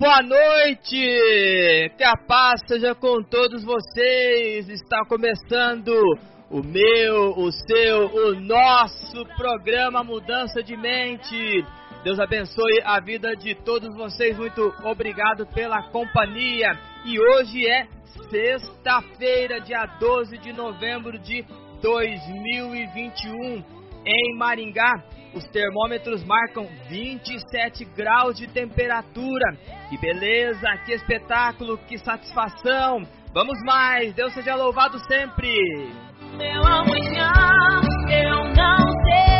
Boa noite! Que a paz seja com todos vocês! Está começando o meu, o seu, o nosso programa Mudança de Mente. Deus abençoe a vida de todos vocês. Muito obrigado pela companhia. E hoje é sexta-feira, dia 12 de novembro de 2021. Em Maringá, os termômetros marcam 27 graus de temperatura. Que beleza, que espetáculo, que satisfação. Vamos mais, Deus seja louvado sempre. Meu amanhã eu não sei.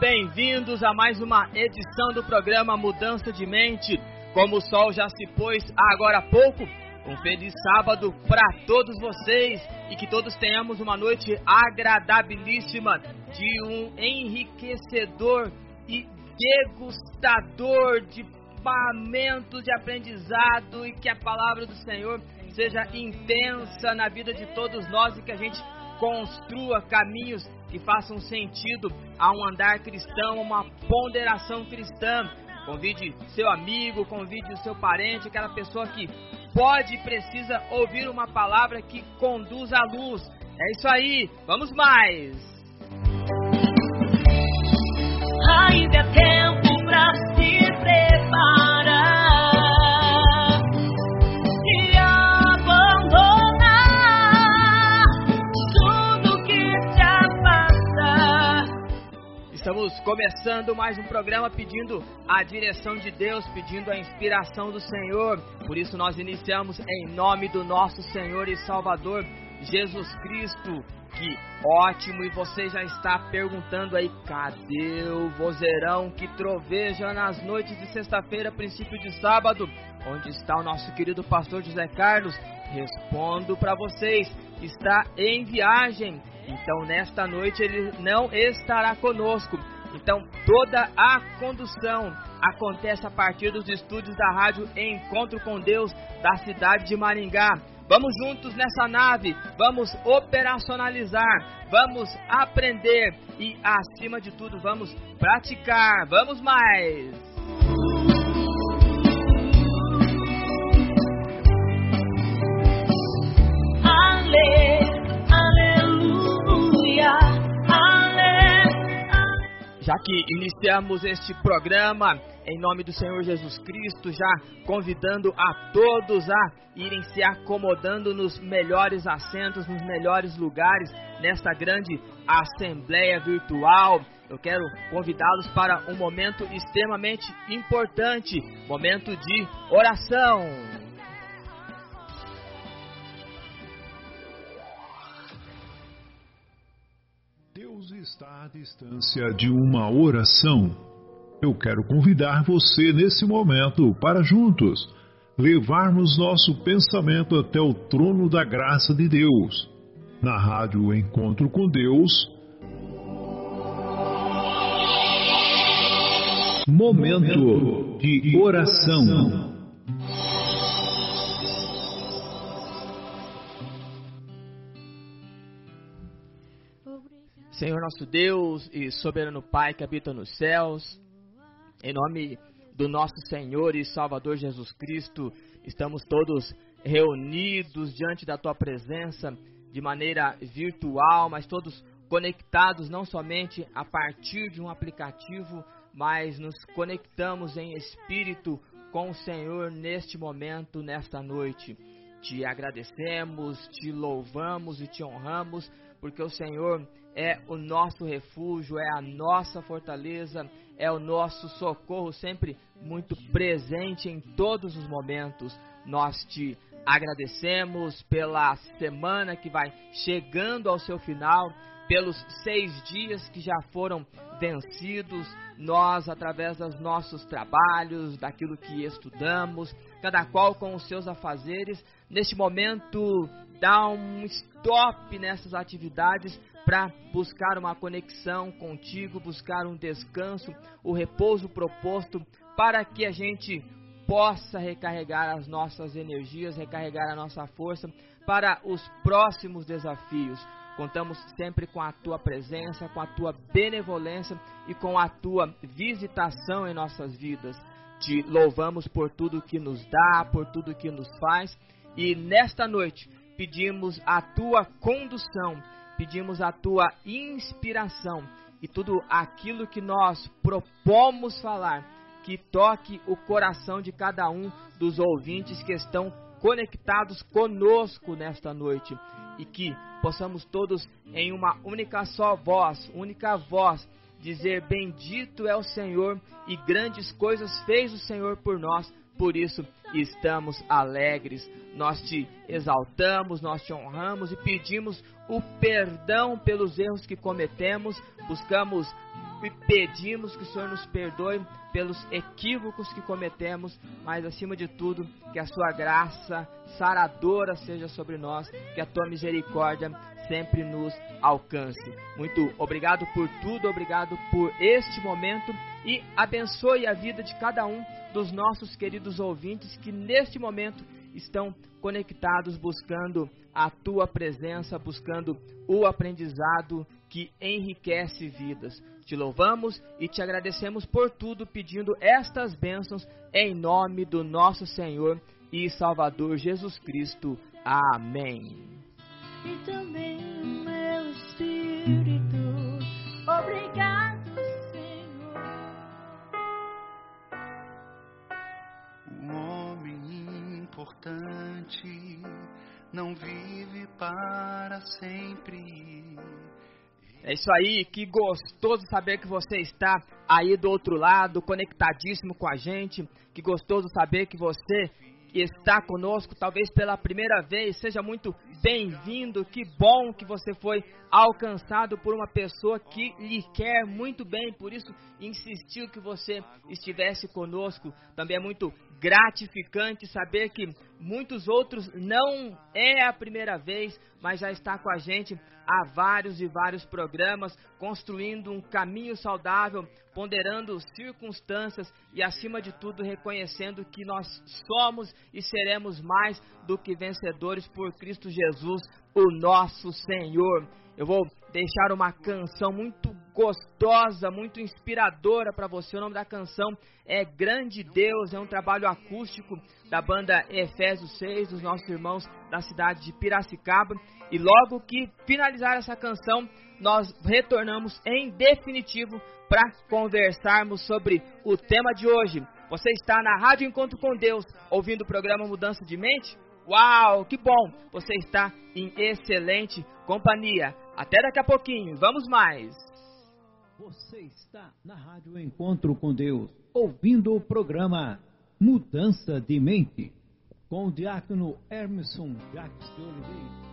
Bem-vindos a mais uma edição do programa Mudança de Mente. Como o sol já se pôs agora há pouco, um feliz sábado para todos vocês e que todos tenhamos uma noite agradabilíssima de um enriquecedor e degustador de momentos de aprendizado e que a palavra do Senhor seja intensa na vida de todos nós e que a gente construa caminhos que façam sentido a um andar cristão, uma ponderação cristã. Convide seu amigo, convide o seu parente, aquela pessoa que pode e precisa ouvir uma palavra que conduz à luz. É isso aí, vamos mais! Ainda é tempo pra se preparar Estamos começando mais um programa pedindo a direção de Deus, pedindo a inspiração do Senhor. Por isso nós iniciamos em nome do nosso Senhor e Salvador Jesus Cristo. Que ótimo! E você já está perguntando aí, cadê o vozeirão que troveja nas noites de sexta-feira, princípio de sábado? Onde está o nosso querido pastor José Carlos? Respondo para vocês, está em viagem. Então nesta noite ele não estará conosco. Então toda a condução acontece a partir dos estúdios da rádio Encontro com Deus da cidade de Maringá. Vamos juntos nessa nave, vamos operacionalizar, vamos aprender e acima de tudo vamos praticar. Vamos mais! Ale, aleluia. Já que iniciamos este programa em nome do Senhor Jesus Cristo, já convidando a todos a irem se acomodando nos melhores assentos, nos melhores lugares, nesta grande assembleia virtual. Eu quero convidá-los para um momento extremamente importante momento de oração. Está à distância de uma oração. Eu quero convidar você nesse momento para juntos levarmos nosso pensamento até o trono da graça de Deus. Na rádio Encontro com Deus. Momento de oração. Senhor nosso Deus e soberano Pai que habita nos céus, em nome do nosso Senhor e Salvador Jesus Cristo, estamos todos reunidos diante da tua presença de maneira virtual, mas todos conectados não somente a partir de um aplicativo, mas nos conectamos em espírito com o Senhor neste momento, nesta noite. Te agradecemos, te louvamos e te honramos, porque o Senhor é o nosso refúgio, é a nossa fortaleza, é o nosso socorro sempre muito presente em todos os momentos. Nós te agradecemos pela semana que vai chegando ao seu final, pelos seis dias que já foram vencidos, nós, através dos nossos trabalhos, daquilo que estudamos, cada qual com os seus afazeres, neste momento dá um stop nessas atividades para buscar uma conexão contigo, buscar um descanso, o repouso proposto, para que a gente possa recarregar as nossas energias, recarregar a nossa força para os próximos desafios. Contamos sempre com a tua presença, com a tua benevolência e com a tua visitação em nossas vidas. Te louvamos por tudo que nos dá, por tudo que nos faz e nesta noite pedimos a tua condução pedimos a tua inspiração e tudo aquilo que nós propomos falar, que toque o coração de cada um dos ouvintes que estão conectados conosco nesta noite. E que possamos todos em uma única só voz, única voz, dizer: Bendito é o Senhor e grandes coisas fez o Senhor por nós por isso estamos alegres, nós te exaltamos, nós te honramos e pedimos o perdão pelos erros que cometemos, buscamos e pedimos que o Senhor nos perdoe pelos equívocos que cometemos, mas acima de tudo, que a sua graça saradora seja sobre nós, que a tua misericórdia sempre nos alcance. Muito obrigado por tudo, obrigado por este momento e abençoe a vida de cada um dos nossos queridos ouvintes que neste momento estão conectados buscando a tua presença, buscando o aprendizado que enriquece vidas. Te louvamos e te agradecemos por tudo, pedindo estas bênçãos em nome do nosso Senhor e Salvador Jesus Cristo. Amém. Importante não vive para sempre. É isso aí, que gostoso saber que você está aí do outro lado, conectadíssimo com a gente. Que gostoso saber que você está conosco, talvez pela primeira vez. Seja muito bem-vindo. Que bom que você foi alcançado por uma pessoa que lhe quer muito bem, por isso insistiu que você estivesse conosco. Também é muito gratificante saber que muitos outros não é a primeira vez, mas já está com a gente há vários e vários programas, construindo um caminho saudável, ponderando circunstâncias e, acima de tudo, reconhecendo que nós somos e seremos mais do que vencedores por Cristo Jesus, o nosso Senhor. Eu vou deixar uma canção muito gostosa, muito inspiradora para você. O nome da canção é Grande Deus, é um trabalho acústico da banda Efésios 6, dos nossos irmãos da cidade de Piracicaba. E logo que finalizar essa canção, nós retornamos em definitivo para conversarmos sobre o tema de hoje. Você está na Rádio Encontro com Deus, ouvindo o programa Mudança de Mente? Uau, que bom! Você está em excelente companhia. Até daqui a pouquinho, vamos mais! Você está na Rádio Encontro com Deus, ouvindo o programa Mudança de Mente, com o diácono Emerson Jacques de Oliveira.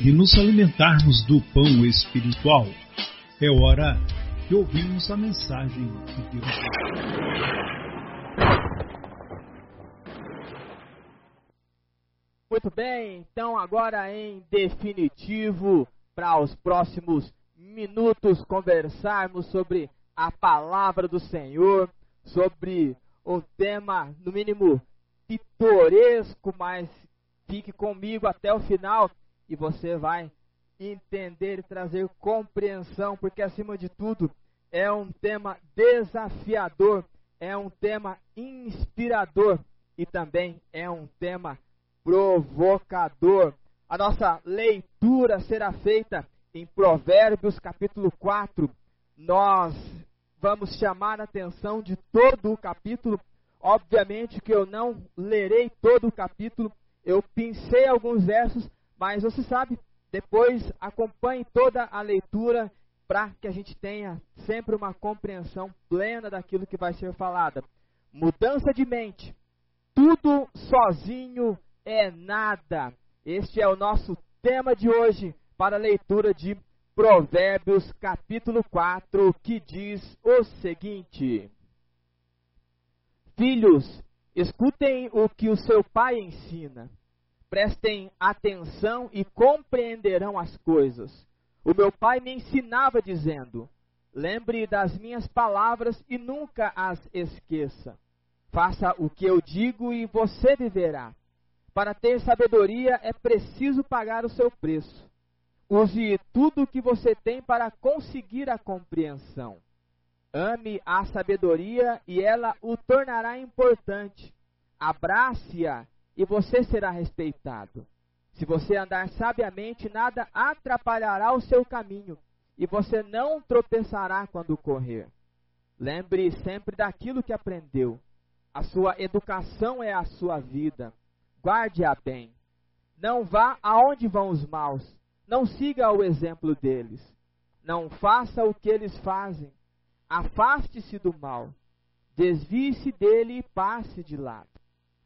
De nos alimentarmos do pão espiritual. É hora de ouvirmos a mensagem de Deus. Muito bem, então agora em definitivo, para os próximos minutos conversarmos sobre a palavra do Senhor, sobre um tema, no mínimo, pitoresco, mas fique comigo até o final e você vai entender e trazer compreensão, porque acima de tudo é um tema desafiador, é um tema inspirador e também é um tema provocador. A nossa leitura será feita em Provérbios capítulo 4. Nós vamos chamar a atenção de todo o capítulo. Obviamente que eu não lerei todo o capítulo, eu pensei alguns versos, mas você sabe, depois acompanhe toda a leitura para que a gente tenha sempre uma compreensão plena daquilo que vai ser falado. Mudança de mente. Tudo sozinho é nada. Este é o nosso tema de hoje para a leitura de Provérbios capítulo 4, que diz o seguinte: Filhos, escutem o que o seu pai ensina. Prestem atenção e compreenderão as coisas. O meu pai me ensinava dizendo: Lembre das minhas palavras e nunca as esqueça. Faça o que eu digo e você viverá. Para ter sabedoria é preciso pagar o seu preço. Use tudo o que você tem para conseguir a compreensão. Ame a sabedoria e ela o tornará importante. Abrace-a e você será respeitado. Se você andar sabiamente, nada atrapalhará o seu caminho e você não tropeçará quando correr. Lembre sempre daquilo que aprendeu. A sua educação é a sua vida. Guarde-a bem. Não vá aonde vão os maus não siga o exemplo deles. Não faça o que eles fazem. Afaste-se do mal. Desvie-se dele e passe de lado.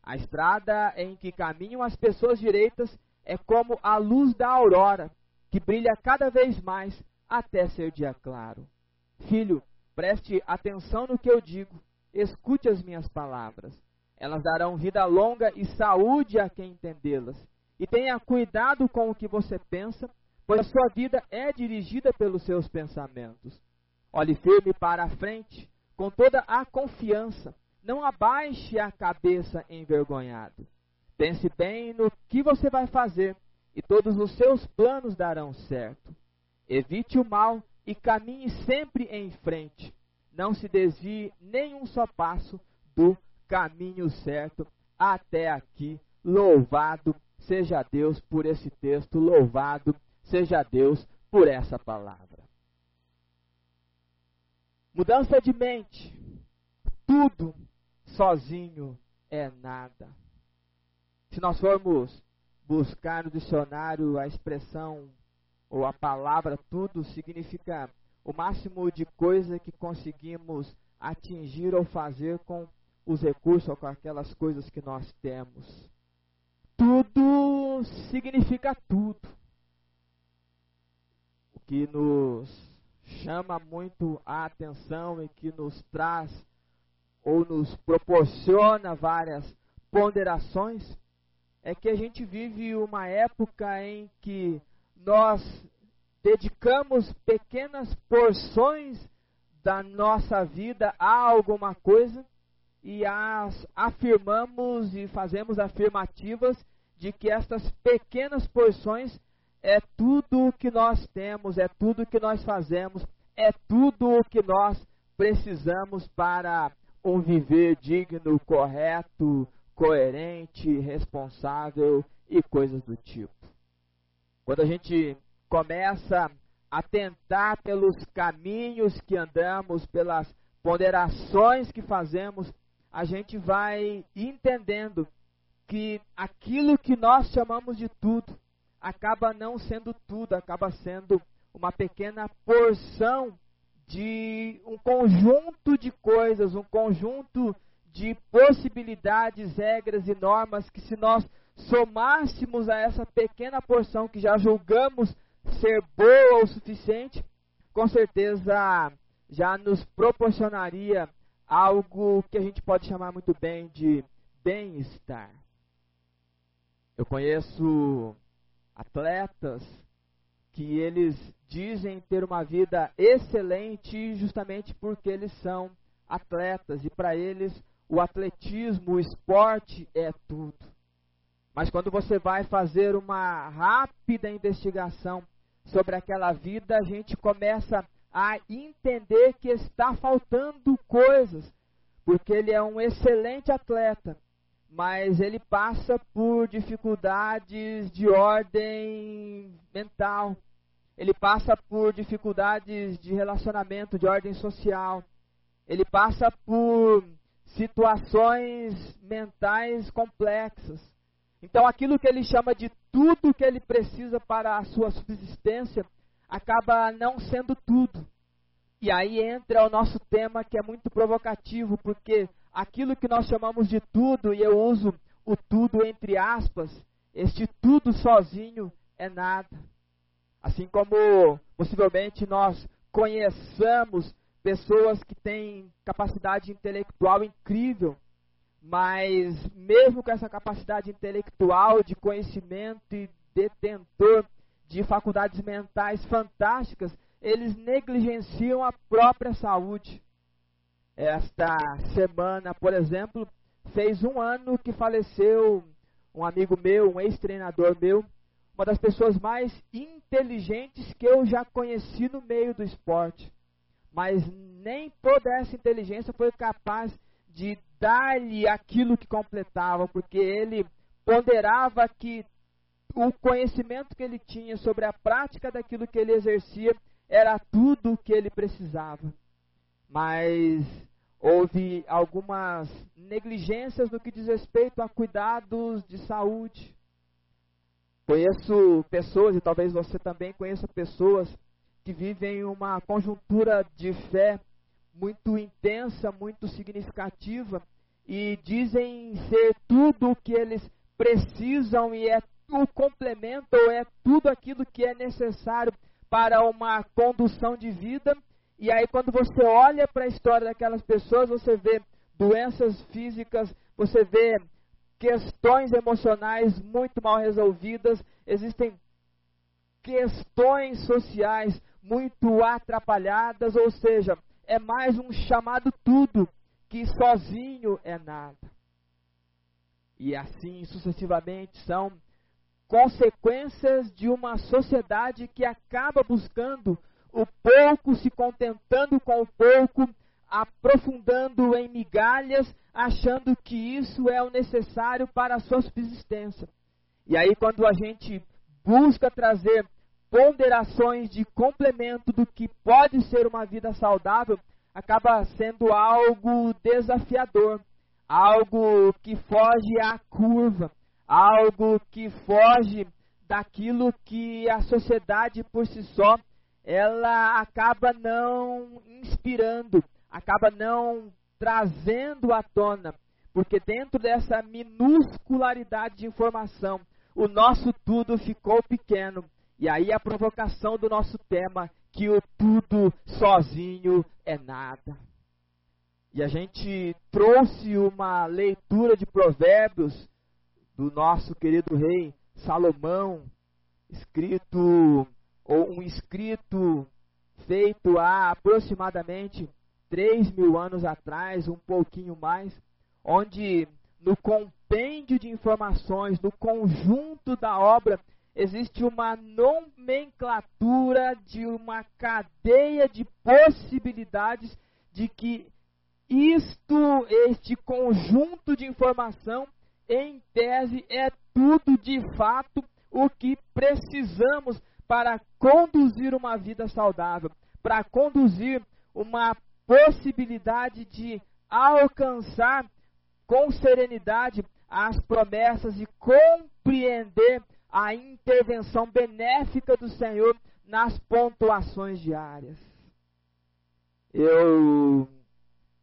A estrada em que caminham as pessoas direitas é como a luz da aurora, que brilha cada vez mais até ser dia claro. Filho, preste atenção no que eu digo. Escute as minhas palavras. Elas darão vida longa e saúde a quem entendê-las e tenha cuidado com o que você pensa, pois a sua vida é dirigida pelos seus pensamentos. Olhe firme para a frente, com toda a confiança. Não abaixe a cabeça envergonhado. Pense bem no que você vai fazer, e todos os seus planos darão certo. Evite o mal e caminhe sempre em frente. Não se desvie nem um só passo do caminho certo até aqui. Louvado Seja Deus por esse texto, louvado seja Deus por essa palavra. Mudança de mente. Tudo sozinho é nada. Se nós formos buscar no dicionário a expressão ou a palavra tudo, significa o máximo de coisa que conseguimos atingir ou fazer com os recursos ou com aquelas coisas que nós temos tudo significa tudo. O que nos chama muito a atenção e que nos traz ou nos proporciona várias ponderações é que a gente vive uma época em que nós dedicamos pequenas porções da nossa vida a alguma coisa e as afirmamos e fazemos afirmativas de que estas pequenas porções é tudo o que nós temos, é tudo o que nós fazemos, é tudo o que nós precisamos para um viver digno, correto, coerente, responsável e coisas do tipo. Quando a gente começa a tentar pelos caminhos que andamos, pelas ponderações que fazemos, a gente vai entendendo que aquilo que nós chamamos de tudo acaba não sendo tudo, acaba sendo uma pequena porção de um conjunto de coisas, um conjunto de possibilidades, regras e normas que, se nós somássemos a essa pequena porção que já julgamos ser boa o suficiente, com certeza já nos proporcionaria algo que a gente pode chamar muito bem de bem-estar. Eu conheço atletas que eles dizem ter uma vida excelente justamente porque eles são atletas e para eles o atletismo, o esporte é tudo. Mas quando você vai fazer uma rápida investigação sobre aquela vida, a gente começa a entender que está faltando coisas, porque ele é um excelente atleta, mas ele passa por dificuldades de ordem mental, ele passa por dificuldades de relacionamento, de ordem social, ele passa por situações mentais complexas. Então, aquilo que ele chama de tudo que ele precisa para a sua subsistência acaba não sendo tudo. E aí entra o nosso tema que é muito provocativo, porque aquilo que nós chamamos de tudo, e eu uso o tudo entre aspas, este tudo sozinho é nada. Assim como possivelmente nós conheçamos pessoas que têm capacidade intelectual incrível, mas mesmo com essa capacidade intelectual de conhecimento e detentor de faculdades mentais fantásticas, eles negligenciam a própria saúde. Esta semana, por exemplo, fez um ano que faleceu um amigo meu, um ex-treinador meu, uma das pessoas mais inteligentes que eu já conheci no meio do esporte. Mas nem toda essa inteligência foi capaz de dar-lhe aquilo que completava, porque ele ponderava que o conhecimento que ele tinha sobre a prática daquilo que ele exercia era tudo o que ele precisava mas houve algumas negligências no que diz respeito a cuidados de saúde. Conheço pessoas, e talvez você também conheça pessoas, que vivem uma conjuntura de fé muito intensa, muito significativa, e dizem ser tudo o que eles precisam e é o complemento ou é tudo aquilo que é necessário para uma condução de vida. E aí, quando você olha para a história daquelas pessoas, você vê doenças físicas, você vê questões emocionais muito mal resolvidas, existem questões sociais muito atrapalhadas, ou seja, é mais um chamado tudo que sozinho é nada. E assim sucessivamente são consequências de uma sociedade que acaba buscando o pouco se contentando com o pouco, aprofundando em migalhas, achando que isso é o necessário para a sua subsistência. E aí, quando a gente busca trazer ponderações de complemento do que pode ser uma vida saudável, acaba sendo algo desafiador, algo que foge à curva, algo que foge daquilo que a sociedade por si só ela acaba não inspirando, acaba não trazendo à tona, porque dentro dessa minuscularidade de informação, o nosso tudo ficou pequeno. E aí a provocação do nosso tema, que o tudo sozinho é nada. E a gente trouxe uma leitura de provérbios do nosso querido rei Salomão, escrito ou um escrito feito há aproximadamente 3 mil anos atrás, um pouquinho mais, onde no compêndio de informações, no conjunto da obra, existe uma nomenclatura de uma cadeia de possibilidades de que isto, este conjunto de informação, em tese, é tudo de fato o que precisamos para conduzir uma vida saudável, para conduzir uma possibilidade de alcançar com serenidade as promessas e compreender a intervenção benéfica do Senhor nas pontuações diárias. Eu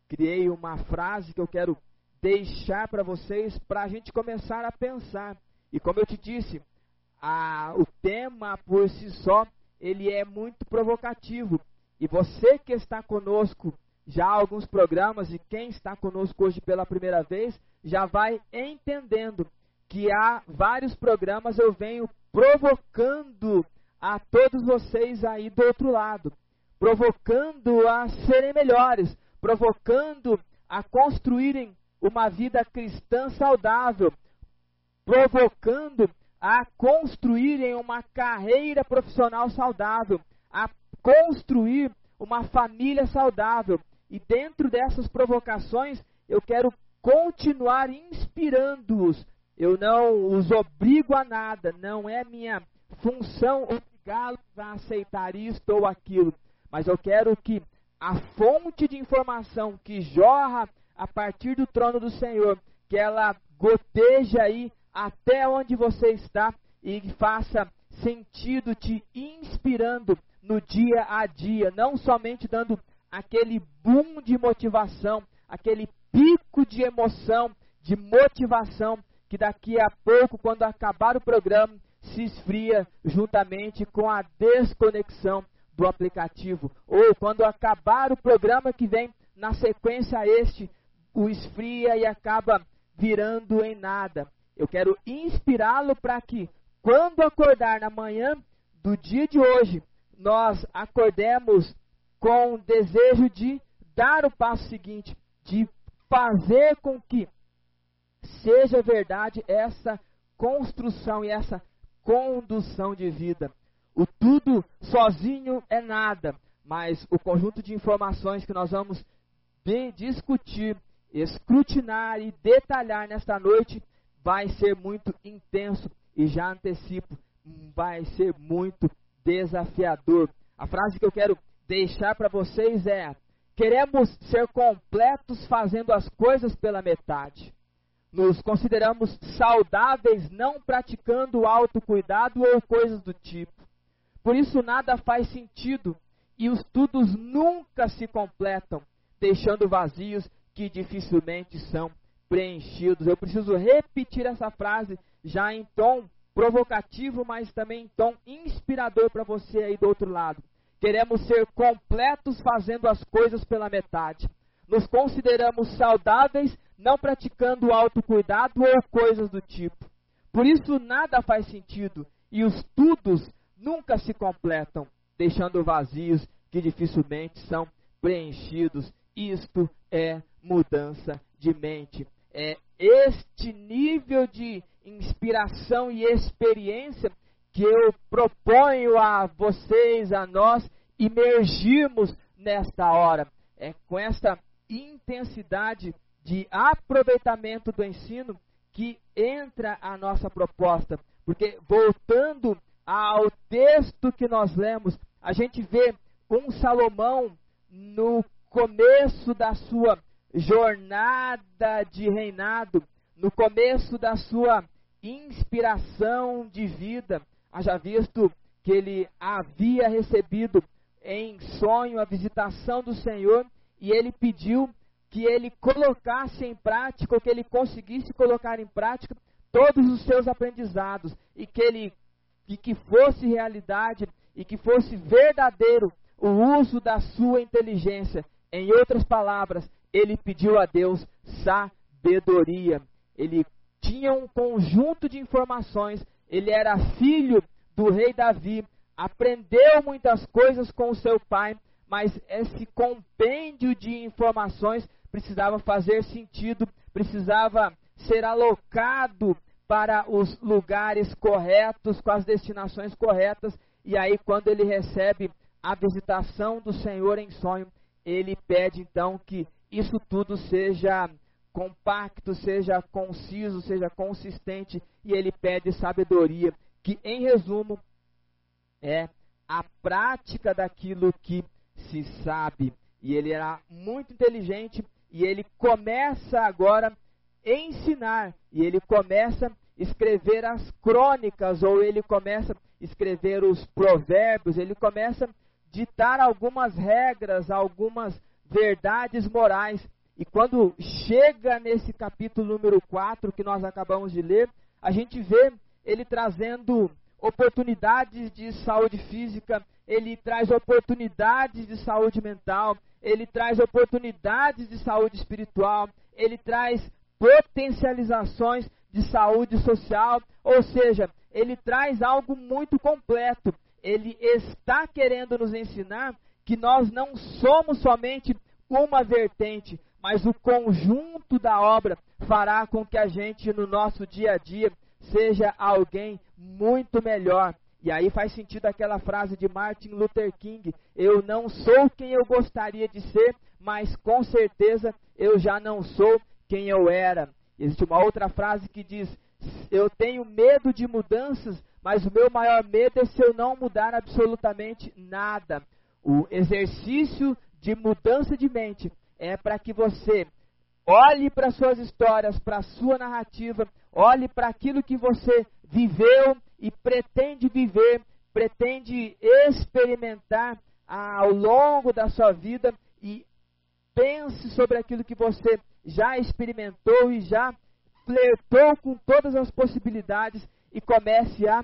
criei uma frase que eu quero deixar para vocês para a gente começar a pensar E como eu te disse, a, o tema por si só, ele é muito provocativo. E você que está conosco já há alguns programas e quem está conosco hoje pela primeira vez já vai entendendo que há vários programas eu venho provocando a todos vocês aí do outro lado, provocando a serem melhores, provocando a construírem uma vida cristã saudável, provocando a construírem uma carreira profissional saudável, a construir uma família saudável. E dentro dessas provocações, eu quero continuar inspirando-os. Eu não os obrigo a nada, não é minha função obrigá-los a aceitar isto ou aquilo, mas eu quero que a fonte de informação que jorra a partir do trono do Senhor, que ela goteja aí até onde você está e faça sentido te inspirando no dia a dia, não somente dando aquele boom de motivação, aquele pico de emoção, de motivação, que daqui a pouco, quando acabar o programa, se esfria juntamente com a desconexão do aplicativo. Ou quando acabar o programa que vem na sequência a este, o esfria e acaba virando em nada. Eu quero inspirá-lo para que, quando acordar na manhã do dia de hoje, nós acordemos com o desejo de dar o passo seguinte, de fazer com que seja verdade essa construção e essa condução de vida. O tudo sozinho é nada, mas o conjunto de informações que nós vamos discutir, escrutinar e detalhar nesta noite vai ser muito intenso e já antecipo, vai ser muito desafiador. A frase que eu quero deixar para vocês é: queremos ser completos fazendo as coisas pela metade. Nos consideramos saudáveis não praticando autocuidado ou coisas do tipo. Por isso nada faz sentido e os tudos nunca se completam, deixando vazios que dificilmente são preenchidos. Eu preciso repetir essa frase já em tom provocativo, mas também em tom inspirador para você aí do outro lado. Queremos ser completos fazendo as coisas pela metade. Nos consideramos saudáveis não praticando autocuidado ou coisas do tipo. Por isso nada faz sentido e os tudos nunca se completam, deixando vazios que dificilmente são preenchidos. Isto é mudança de mente é, este nível de inspiração e experiência que eu proponho a vocês, a nós, imergirmos nesta hora. É com esta intensidade de aproveitamento do ensino que entra a nossa proposta. Porque, voltando ao texto que nós lemos, a gente vê um Salomão no começo da sua jornada de reinado, no começo da sua inspiração de vida, haja visto que ele havia recebido em sonho a visitação do Senhor e ele pediu que ele colocasse em prática, ou que ele conseguisse colocar em prática todos os seus aprendizados e que ele e que fosse realidade e que fosse verdadeiro o uso da sua inteligência. Em outras palavras, ele pediu a Deus sabedoria. Ele tinha um conjunto de informações, ele era filho do rei Davi, aprendeu muitas coisas com o seu pai, mas esse compêndio de informações precisava fazer sentido, precisava ser alocado para os lugares corretos, com as destinações corretas, e aí quando ele recebe a visitação do Senhor em sonho, ele pede então que isso tudo seja compacto, seja conciso, seja consistente, e ele pede sabedoria, que em resumo é a prática daquilo que se sabe. E ele era muito inteligente e ele começa agora a ensinar, e ele começa a escrever as crônicas, ou ele começa a escrever os provérbios, ele começa a ditar algumas regras, algumas verdades morais. E quando chega nesse capítulo número 4 que nós acabamos de ler, a gente vê ele trazendo oportunidades de saúde física, ele traz oportunidades de saúde mental, ele traz oportunidades de saúde espiritual, ele traz potencializações de saúde social, ou seja, ele traz algo muito completo. Ele está querendo nos ensinar que nós não somos somente uma vertente, mas o conjunto da obra fará com que a gente no nosso dia a dia seja alguém muito melhor. E aí faz sentido aquela frase de Martin Luther King: Eu não sou quem eu gostaria de ser, mas com certeza eu já não sou quem eu era. Existe uma outra frase que diz: Eu tenho medo de mudanças, mas o meu maior medo é se eu não mudar absolutamente nada. O exercício de mudança de mente é para que você olhe para suas histórias, para a sua narrativa, olhe para aquilo que você viveu e pretende viver, pretende experimentar ao longo da sua vida e pense sobre aquilo que você já experimentou e já flertou com todas as possibilidades e comece a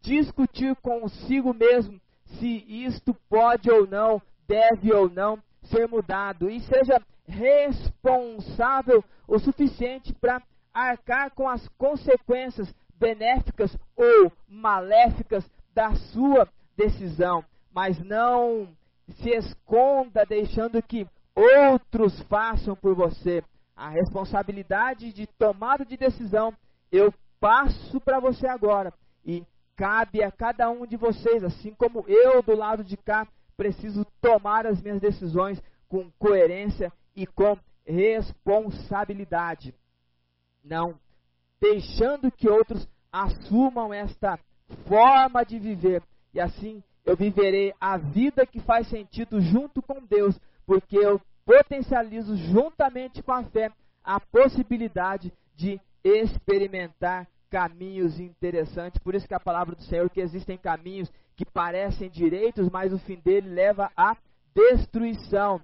discutir consigo mesmo se isto pode ou não, deve ou não ser mudado e seja responsável o suficiente para arcar com as consequências benéficas ou maléficas da sua decisão, mas não se esconda deixando que outros façam por você. A responsabilidade de tomada de decisão eu passo para você agora e cabe a cada um de vocês, assim como eu do lado de cá preciso tomar as minhas decisões com coerência e com responsabilidade. Não deixando que outros assumam esta forma de viver. E assim eu viverei a vida que faz sentido junto com Deus, porque eu potencializo juntamente com a fé a possibilidade de experimentar caminhos interessantes. Por isso que a palavra do Senhor que existem caminhos que parecem direitos, mas o fim dele leva à destruição.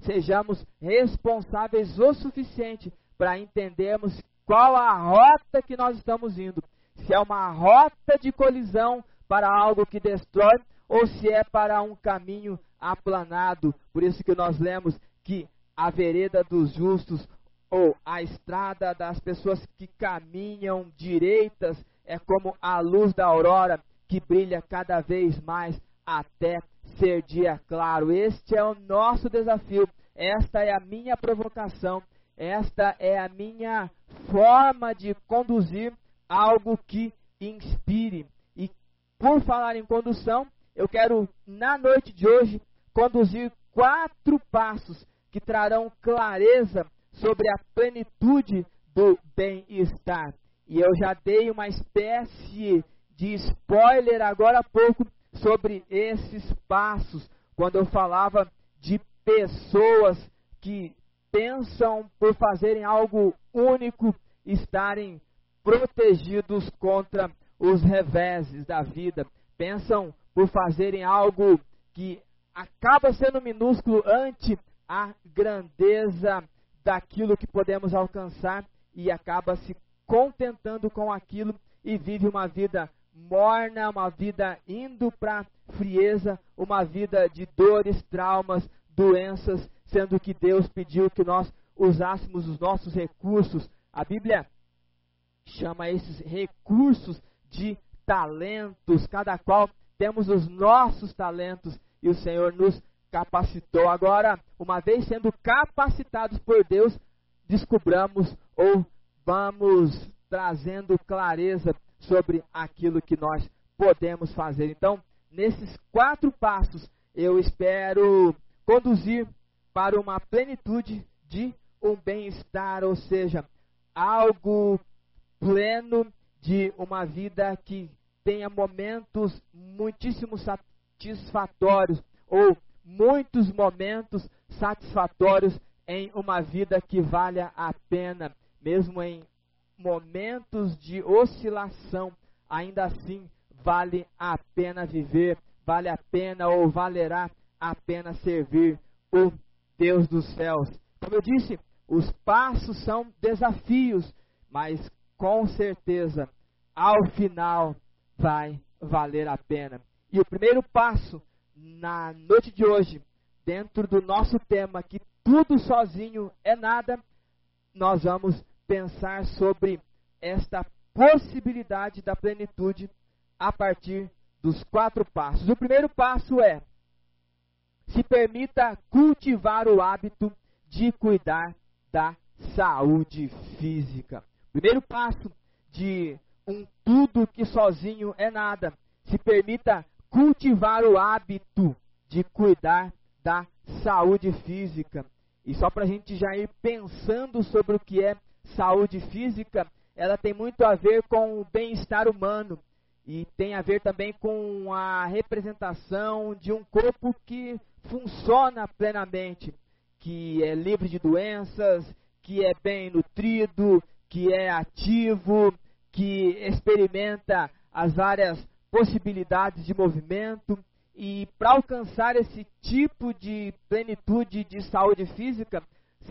Sejamos responsáveis o suficiente para entendermos qual a rota que nós estamos indo. Se é uma rota de colisão para algo que destrói ou se é para um caminho aplanado. Por isso que nós lemos que a vereda dos justos ou a estrada das pessoas que caminham direitas é como a luz da aurora que brilha cada vez mais até ser dia claro. Este é o nosso desafio, esta é a minha provocação, esta é a minha forma de conduzir algo que inspire. E por falar em condução, eu quero na noite de hoje conduzir quatro passos que trarão clareza sobre a plenitude do bem-estar. E eu já dei uma espécie de spoiler agora há pouco sobre esses passos, quando eu falava de pessoas que pensam por fazerem algo único estarem protegidos contra os reveses da vida, pensam por fazerem algo que acaba sendo minúsculo ante a grandeza daquilo que podemos alcançar e acaba se contentando com aquilo e vive uma vida morna, uma vida indo para frieza, uma vida de dores, traumas, doenças, sendo que Deus pediu que nós usássemos os nossos recursos. A Bíblia chama esses recursos de talentos, cada qual temos os nossos talentos e o Senhor nos capacitou. Agora, uma vez sendo capacitados por Deus, descobramos ou vamos trazendo clareza sobre aquilo que nós podemos fazer. Então, nesses quatro passos, eu espero conduzir para uma plenitude de um bem-estar, ou seja, algo pleno de uma vida que tenha momentos muitíssimo satisfatórios ou muitos momentos satisfatórios em uma vida que valha a pena, mesmo em momentos de oscilação, ainda assim vale a pena viver, vale a pena ou valerá a pena servir o Deus dos céus. Como eu disse, os passos são desafios, mas com certeza ao final vai valer a pena. E o primeiro passo na noite de hoje, dentro do nosso tema, que tudo sozinho é nada, nós vamos pensar sobre esta possibilidade da plenitude a partir dos quatro passos. O primeiro passo é: se permita cultivar o hábito de cuidar da saúde física. Primeiro passo de um tudo que sozinho é nada. Se permita cultivar o hábito de cuidar da saúde física. E só para a gente já ir pensando sobre o que é saúde física, ela tem muito a ver com o bem-estar humano e tem a ver também com a representação de um corpo que funciona plenamente, que é livre de doenças, que é bem nutrido, que é ativo, que experimenta as várias possibilidades de movimento. E para alcançar esse tipo de plenitude de saúde física,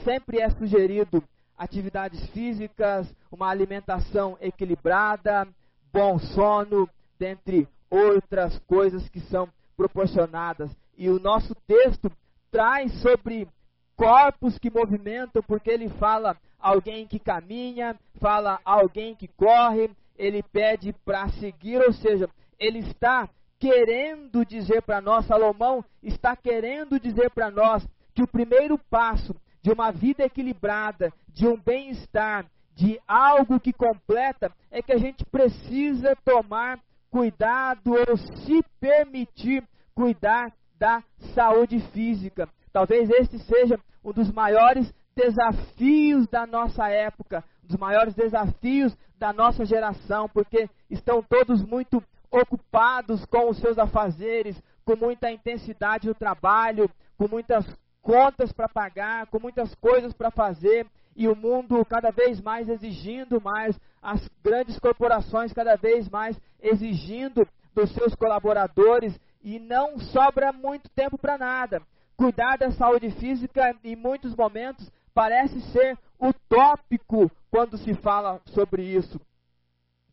sempre é sugerido atividades físicas, uma alimentação equilibrada, bom sono, dentre outras coisas que são proporcionadas. E o nosso texto traz sobre corpos que movimentam, porque ele fala alguém que caminha, fala alguém que corre, ele pede para seguir, ou seja, ele está querendo dizer para nós, Salomão está querendo dizer para nós que o primeiro passo de uma vida equilibrada, de um bem-estar, de algo que completa, é que a gente precisa tomar cuidado ou se permitir cuidar da saúde física. Talvez este seja um dos maiores desafios da nossa época, um dos maiores desafios da nossa geração, porque estão todos muito ocupados com os seus afazeres, com muita intensidade no trabalho, com muitas contas para pagar, com muitas coisas para fazer, e o mundo cada vez mais exigindo mais, as grandes corporações cada vez mais exigindo dos seus colaboradores, e não sobra muito tempo para nada. Cuidar da saúde física, em muitos momentos, parece ser utópico quando se fala sobre isso.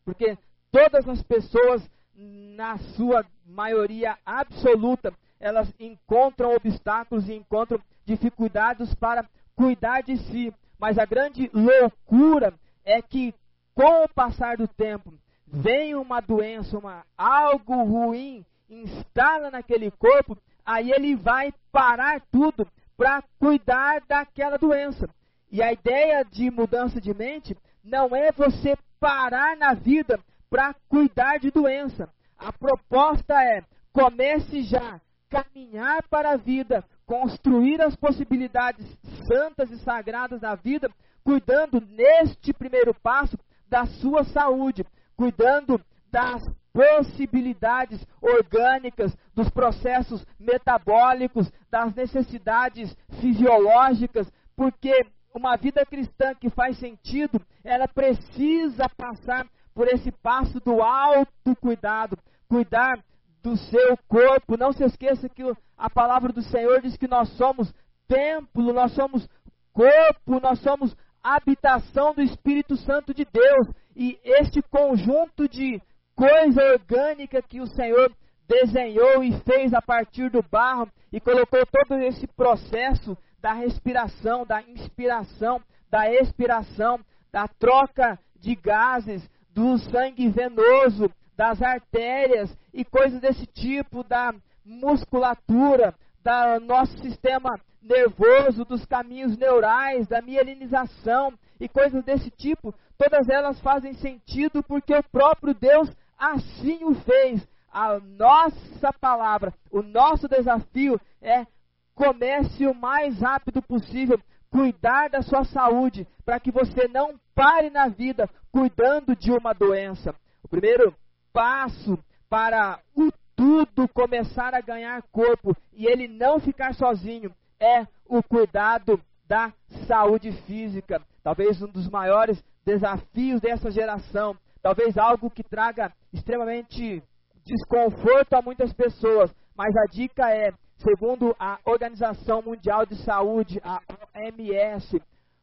Porque todas as pessoas, na sua maioria absoluta, elas encontram obstáculos e encontram dificuldades para cuidar de si. Mas a grande loucura é que, com o passar do tempo, vem uma doença, uma, algo ruim, instala naquele corpo, aí ele vai parar tudo para cuidar daquela doença. E a ideia de mudança de mente não é você parar na vida para cuidar de doença. A proposta é comece já caminhar para a vida, construir as possibilidades santas e sagradas da vida, cuidando neste primeiro passo da sua saúde, cuidando das possibilidades orgânicas, dos processos metabólicos, das necessidades fisiológicas, porque uma vida cristã que faz sentido, ela precisa passar por esse passo do autocuidado, cuidar do seu corpo. Não se esqueça que a palavra do Senhor diz que nós somos templo, nós somos corpo, nós somos habitação do Espírito Santo de Deus. E este conjunto de coisa orgânica que o Senhor desenhou e fez a partir do barro e colocou todo esse processo da respiração, da inspiração, da expiração, da troca de gases, do sangue venoso, das artérias e coisas desse tipo, da musculatura, do nosso sistema nervoso, dos caminhos neurais, da mielinização e coisas desse tipo, todas elas fazem sentido porque o próprio Deus assim o fez. A nossa palavra, o nosso desafio é comece o mais rápido possível cuidar da sua saúde, para que você não pare na vida cuidando de uma doença. O primeiro passo para o tudo começar a ganhar corpo e ele não ficar sozinho é o cuidado da saúde física. Talvez um dos maiores desafios dessa geração, talvez algo que traga extremamente desconforto a muitas pessoas, mas a dica é, segundo a Organização Mundial de Saúde, a OMS,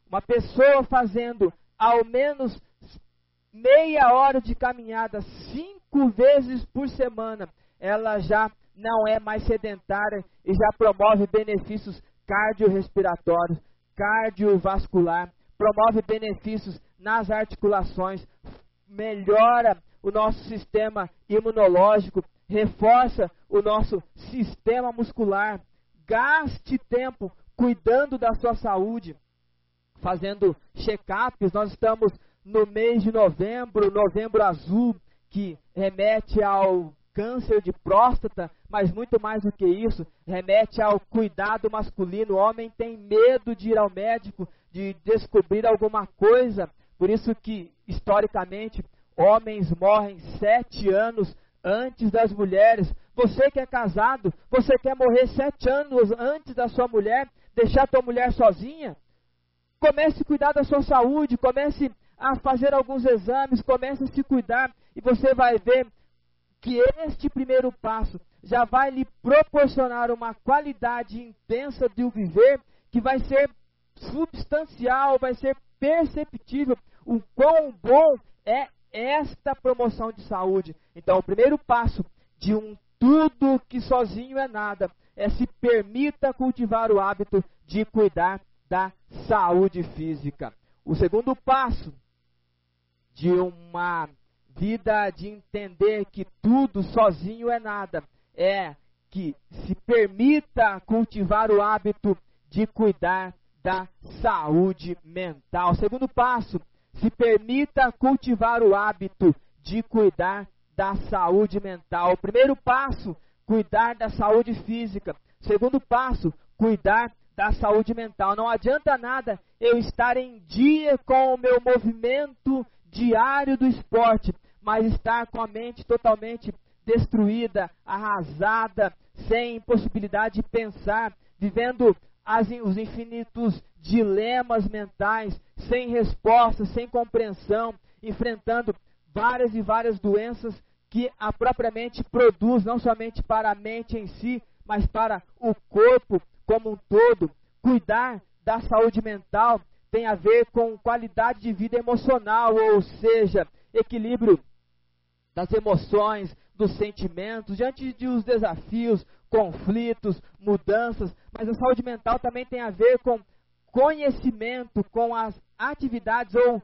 uma pessoa fazendo ao menos meia hora de caminhada cinco vezes por semana, ela já não é mais sedentária e já promove benefícios cardiorrespiratórios, cardiovascular, promove benefícios nas articulações, melhora o nosso sistema imunológico, reforça o nosso sistema muscular. Gaste tempo cuidando da sua saúde, fazendo check-ups. Nós estamos no mês de novembro, novembro azul, que remete ao câncer de próstata, mas muito mais do que isso, remete ao cuidado masculino. O homem tem medo de ir ao médico, de descobrir alguma coisa. Por isso que, historicamente, homens morrem sete anos antes das mulheres. Você que é casado, você quer morrer sete anos antes da sua mulher, deixar a tua mulher sozinha? Comece a cuidar da sua saúde, comece a fazer alguns exames, comece a se cuidar e você vai ver que este primeiro passo já vai lhe proporcionar uma qualidade intensa de o viver que vai ser substancial, vai ser perceptível o quão bom é esta promoção de saúde. Então, o primeiro passo de um tudo que sozinho é nada é se permita cultivar o hábito de cuidar da saúde física. O segundo passo de uma vida de entender que tudo sozinho é nada, é que se permita cultivar o hábito de cuidar da saúde mental. Segundo passo, se permita cultivar o hábito de cuidar da saúde mental. Primeiro passo, cuidar da saúde física. Segundo passo, cuidar da saúde mental. Não adianta nada eu estar em dia com o meu movimento diário do esporte, mas estar com a mente totalmente destruída, arrasada, sem possibilidade de pensar, vivendo as, os infinitos dilemas mentais, sem resposta, sem compreensão, enfrentando várias e várias doenças que a própria mente produz, não somente para a mente em si, mas para o corpo como um todo. Cuidar da saúde mental tem a ver com qualidade de vida emocional, ou seja, equilíbrio das emoções, dos sentimentos, diante de os desafios, conflitos, mudanças, mas a saúde mental também tem a ver com conhecimento, com as atividades ou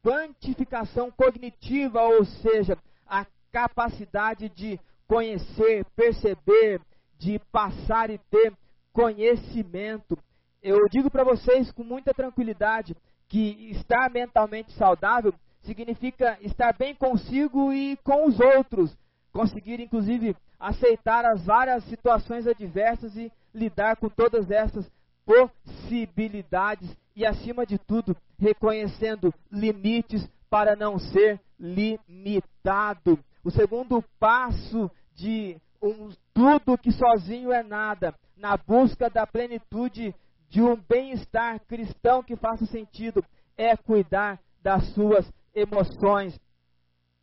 quantificação cognitiva, ou seja, a capacidade de conhecer, perceber, de passar e ter conhecimento eu digo para vocês com muita tranquilidade que estar mentalmente saudável significa estar bem consigo e com os outros, conseguir inclusive aceitar as várias situações adversas e lidar com todas essas possibilidades e acima de tudo reconhecendo limites para não ser limitado. O segundo passo de um tudo que sozinho é nada, na busca da plenitude de um bem-estar cristão que faça sentido é cuidar das suas emoções.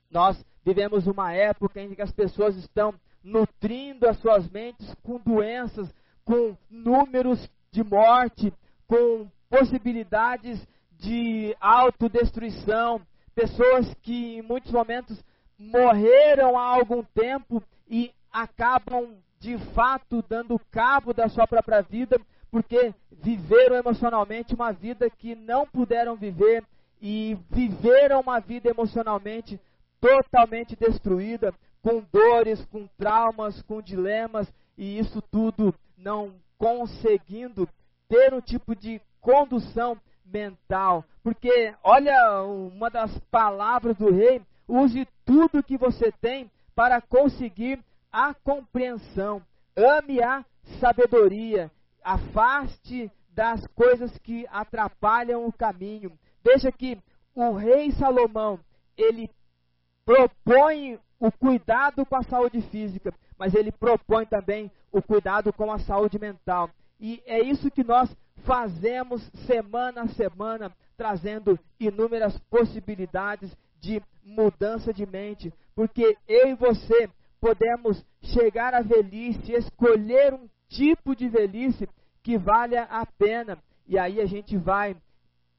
Nós vivemos uma época em que as pessoas estão nutrindo as suas mentes com doenças, com números de morte, com possibilidades de autodestruição, pessoas que em muitos momentos morreram há algum tempo e acabam de fato dando cabo da sua própria vida porque viveram emocionalmente uma vida que não puderam viver e viveram uma vida emocionalmente totalmente destruída, com dores, com traumas, com dilemas, e isso tudo não conseguindo ter um tipo de condução mental. Porque, olha, uma das palavras do rei, use tudo que você tem para conseguir a compreensão. Ame a sabedoria afaste das coisas que atrapalham o caminho. Veja que o rei Salomão, ele propõe o cuidado com a saúde física, mas ele propõe também o cuidado com a saúde mental. E é isso que nós fazemos semana a semana, trazendo inúmeras possibilidades de mudança de mente, porque eu e você podemos chegar à velhice, escolher um tipo de velhice que valha a pena. E aí a gente vai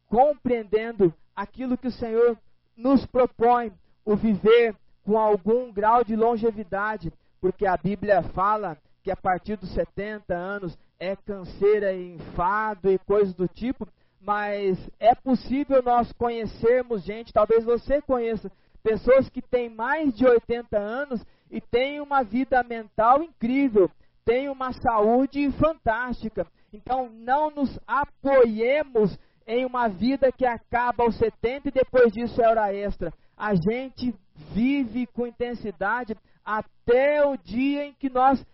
compreendendo aquilo que o Senhor nos propõe o viver com algum grau de longevidade, porque a Bíblia fala que a partir dos 70 anos é canseira e enfado e coisas do tipo, mas é possível nós conhecermos gente, talvez você conheça, pessoas que têm mais de 80 anos e têm uma vida mental incrível, têm uma saúde fantástica. Então não nos apoiemos em uma vida que acaba aos 70 e depois disso é hora extra. A gente vive com intensidade até o dia em que nós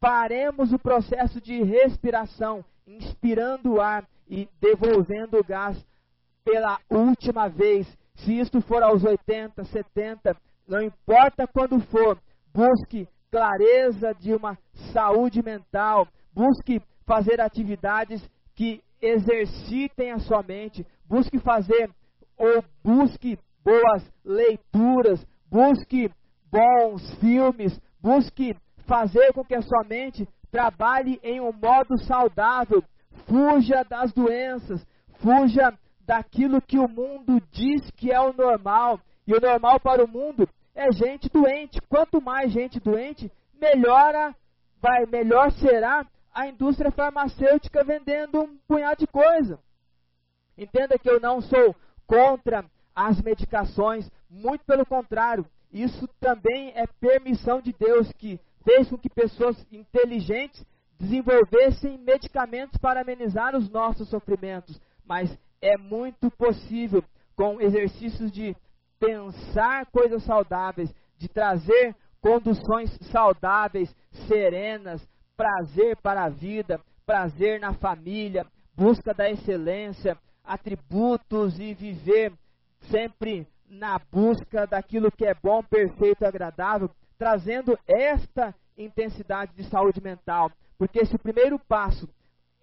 paremos o processo de respiração, inspirando o ar e devolvendo o gás pela última vez. Se isto for aos 80, 70, não importa quando for, busque clareza de uma saúde mental, busque fazer atividades que exercitem a sua mente, busque fazer ou busque boas leituras, busque bons filmes, busque fazer com que a sua mente trabalhe em um modo saudável, fuja das doenças, fuja daquilo que o mundo diz que é o normal. E o normal para o mundo é gente doente. Quanto mais gente doente, melhora, vai, melhor será a indústria farmacêutica vendendo um punhado de coisa. Entenda que eu não sou contra as medicações, muito pelo contrário, isso também é permissão de Deus que fez com que pessoas inteligentes desenvolvessem medicamentos para amenizar os nossos sofrimentos, mas é muito possível com exercícios de pensar coisas saudáveis, de trazer conduções saudáveis, serenas, prazer para a vida, prazer na família, busca da excelência, atributos e viver sempre na busca daquilo que é bom, perfeito agradável, trazendo esta intensidade de saúde mental. Porque se o primeiro passo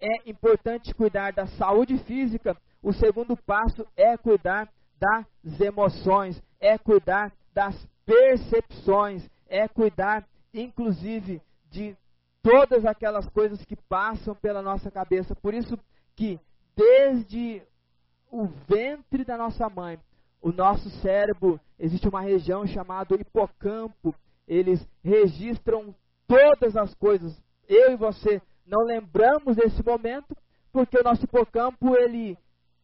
é importante cuidar da saúde física, o segundo passo é cuidar das emoções, é cuidar das percepções, é cuidar, inclusive, de todas aquelas coisas que passam pela nossa cabeça. Por isso que desde o ventre da nossa mãe, o nosso cérebro, existe uma região chamada hipocampo, eles registram todas as coisas. Eu e você não lembramos desse momento, porque o nosso hipocampo ele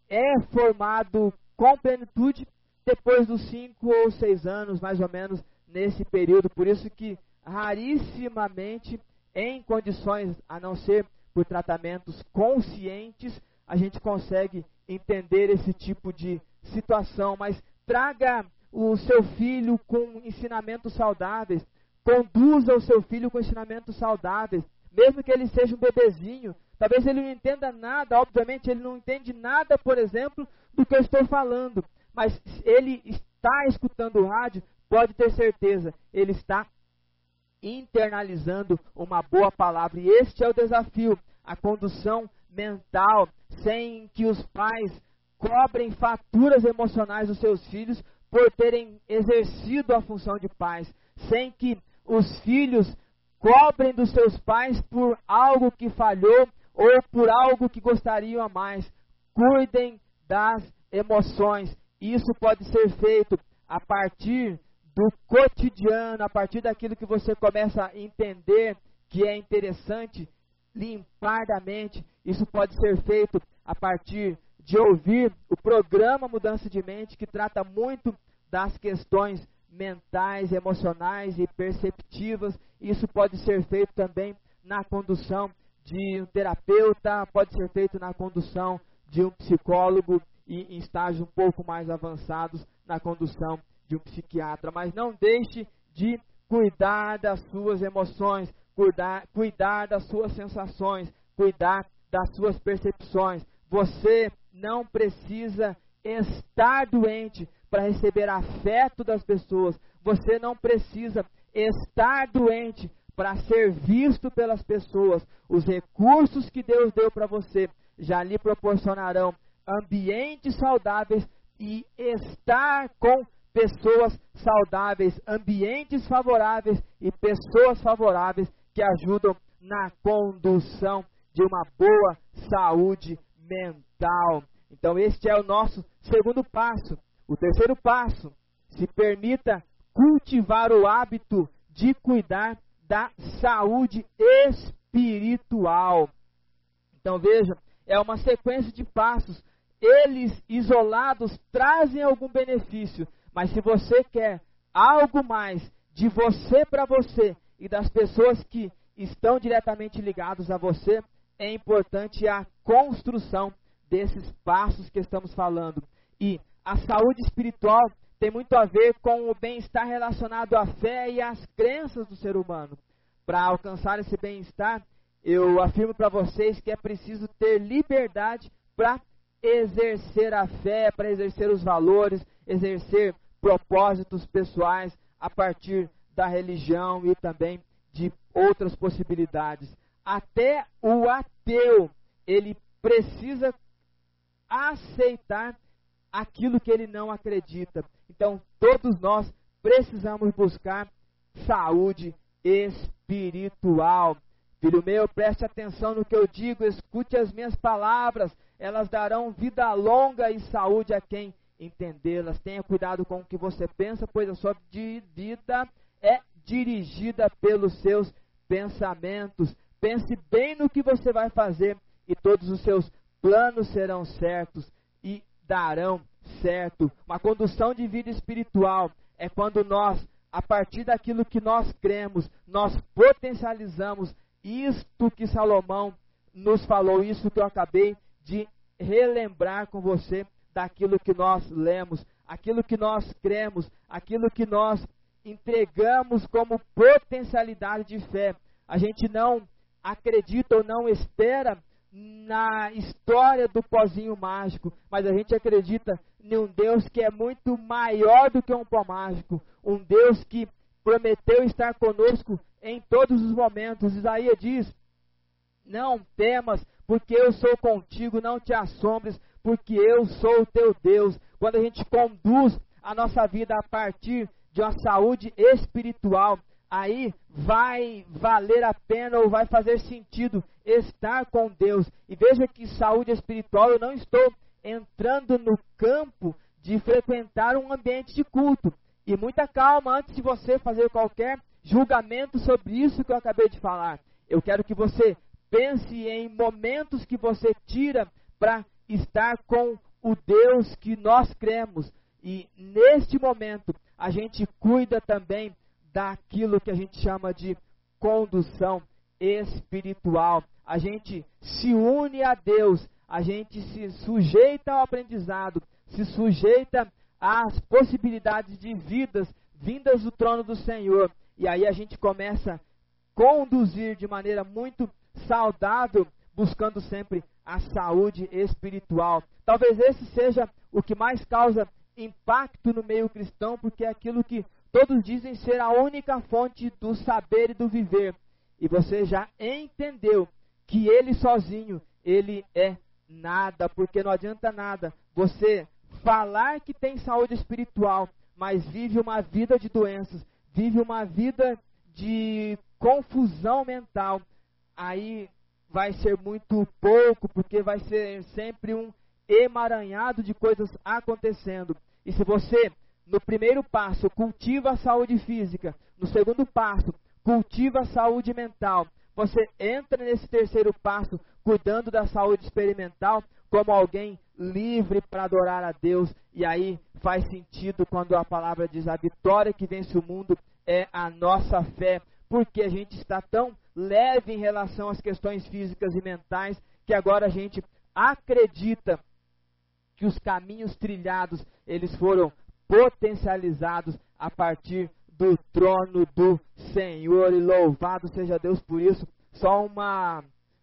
é formado com plenitude depois dos 5 ou 6 anos, mais ou menos, nesse período. Por isso que rarissimamente, em condições a não ser por tratamentos conscientes, a gente consegue entender esse tipo de situação, mas traga o seu filho com ensinamentos saudáveis, conduza o seu filho com ensinamentos saudáveis, mesmo que ele seja um bebezinho, talvez ele não entenda nada, obviamente ele não entende nada, por exemplo, do que eu estou falando, mas ele está escutando o rádio, pode ter certeza, ele está internalizando uma boa palavra, e este é o desafio, a condução mental, sem que os pais cobrem faturas emocionais dos seus filhos por terem exercido a função de pais, sem que os filhos cobrem dos seus pais por algo que falhou ou por algo que gostariam a mais. Cuidem das emoções. Isso pode ser feito a partir do cotidiano, a partir daquilo que você começa a entender que é interessante limpar da mente. Isso pode ser feito a partir de ouvir o programa Mudança de Mente, que trata muito das questões mentais, emocionais e perceptivas. Isso pode ser feito também na condução de um terapeuta, pode ser feito na condução de um psicólogo e em estágios um pouco mais avançados na condução de um psiquiatra. Mas não deixe de cuidar das suas emoções, cuidar, cuidar das suas sensações, cuidar das suas percepções. Você não precisa estar doente para receber afeto das pessoas. Você não precisa estar doente para ser visto pelas pessoas. Os recursos que Deus deu para você já lhe proporcionarão ambientes saudáveis e estar com pessoas saudáveis, ambientes favoráveis e pessoas favoráveis que ajudam na condução de uma boa saúde mental. Então, este é o nosso segundo passo. O terceiro passo, se permita cultivar o hábito de cuidar da saúde espiritual. Então veja, é uma sequência de passos. Eles isolados trazem algum benefício, mas se você quer algo mais de você para você e das pessoas que estão diretamente ligados a você, é importante a construção desses passos que estamos falando. E a saúde espiritual tem muito a ver com o bem-estar relacionado à fé e às crenças do ser humano. Para alcançar esse bem-estar, eu afirmo para vocês que é preciso ter liberdade para exercer a fé, para exercer os valores, exercer propósitos pessoais a partir da religião e também de outras possibilidades. Até o ateu, ele precisa aceitar aquilo que ele não acredita. Então, todos nós precisamos buscar saúde espiritual. Filho meu, preste atenção no que eu digo, escute as minhas palavras, elas darão vida longa e saúde a quem entendê-las. Tenha cuidado com o que você pensa, pois a sua vida é dirigida pelos seus pensamentos. Pense bem no que você vai fazer e todos os seus planos serão certos e darão certo. Uma condução de vida espiritual é quando nós, a partir daquilo que nós cremos, nós potencializamos isto que Salomão nos falou, isso que eu acabei de relembrar com você daquilo que nós lemos, aquilo que nós cremos, aquilo que nós entregamos como potencialidade de fé. A gente não acredita ou não espera na história do pozinho mágico, mas a gente acredita em um Deus que é muito maior do que um pó mágico, um Deus que prometeu estar conosco em todos os momentos. Isaías diz: Não temas, porque eu sou contigo, não te assombres, porque eu sou o teu Deus. Quando a gente conduz a nossa vida a partir de uma saúde espiritual, aí vai valer a pena ou vai fazer sentido estar com Deus. E veja que saúde espiritual, eu não estou entrando no campo de frequentar um ambiente de culto. E muita calma antes de você fazer qualquer julgamento sobre isso que eu acabei de falar. Eu quero que você pense em momentos que você tira para estar com o Deus que nós cremos. E neste momento, a gente cuida também daquilo que a gente chama de condução espiritual. A gente se une a Deus, a gente se sujeita ao aprendizado, se sujeita às possibilidades de vidas vindas do trono do Senhor. E aí a gente começa a conduzir de maneira muito saudável, buscando sempre a saúde espiritual. Talvez esse seja o que mais causa impacto no meio cristão, porque é aquilo que Todos dizem ser a única fonte do saber e do viver. E você já entendeu que ele sozinho, ele é nada, porque não adianta nada você falar que tem saúde espiritual, mas vive uma vida de doenças, vive uma vida de confusão mental. Aí vai ser muito pouco, porque vai ser sempre um emaranhado de coisas acontecendo. E se você no primeiro passo, cultiva a saúde física. No segundo passo, cultiva a saúde mental. Você entra nesse terceiro passo, cuidando da saúde experimental, como alguém livre para adorar a Deus. E aí faz sentido quando a palavra diz: a vitória que vence o mundo é a nossa fé. Porque a gente está tão leve em relação às questões físicas e mentais que agora a gente acredita que os caminhos trilhados eles foram potencializados a partir do trono do Senhor. E louvado seja Deus por isso. Só uma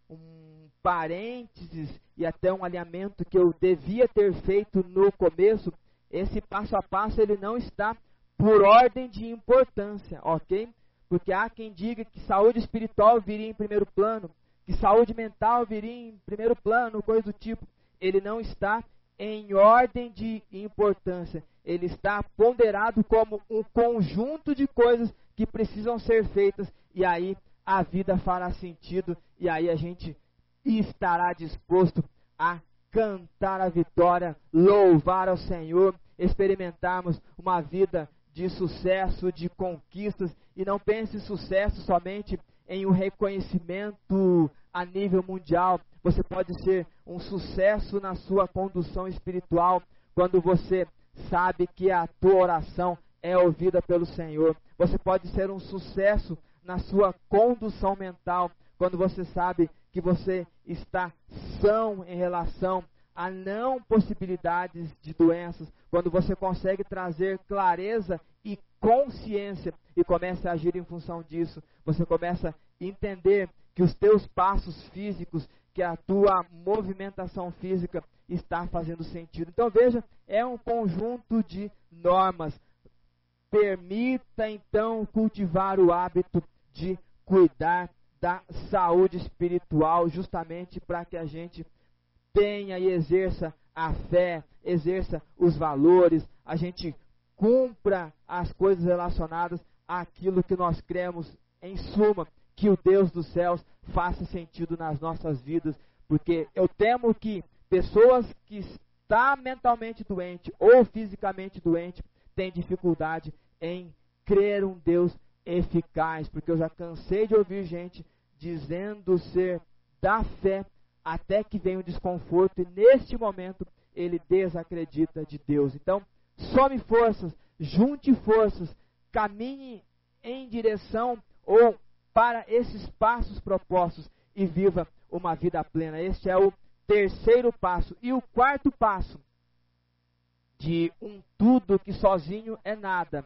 um parênteses e até um alinhamento que eu devia ter feito no começo. Esse passo a passo ele não está por ordem de importância, ok? Porque há quem diga que saúde espiritual viria em primeiro plano, que saúde mental viria em primeiro plano, coisa do tipo. Ele não está em ordem de importância. Ele está ponderado como um conjunto de coisas que precisam ser feitas e aí a vida fará sentido e aí a gente estará disposto a cantar a vitória, louvar ao Senhor, experimentarmos uma vida de sucesso, de conquistas, e não pense sucesso somente em um reconhecimento a nível mundial. Você pode ser um sucesso na sua condução espiritual quando você sabe que a tua oração é ouvida pelo Senhor. Você pode ser um sucesso na sua condução mental quando você sabe que você está são em relação a não possibilidades de doenças, quando você consegue trazer clareza e consciência e começa a agir em função disso, você começa a entender que os teus passos físicos, que a tua movimentação física está fazendo sentido. Então veja, é um conjunto de normas. Permita então cultivar o hábito de cuidar da saúde espiritual, justamente para que a gente tenha e exerça a fé, exerça os valores, a gente cumpra as coisas relacionadas àquilo que nós cremos, em suma, que o Deus dos céus faça sentido nas nossas vidas, porque eu temo que pessoas que estão mentalmente doente ou fisicamente doente têm dificuldade em crer um Deus eficaz, porque eu já cansei de ouvir gente dizendo ser da fé até que vem o desconforto e neste momento ele desacredita de Deus. Então, some forças, junte forças, caminhe em direção ou para esses passos propostos e viva uma vida plena. Este é o terceiro passo. E o quarto passo de um tudo que sozinho é nada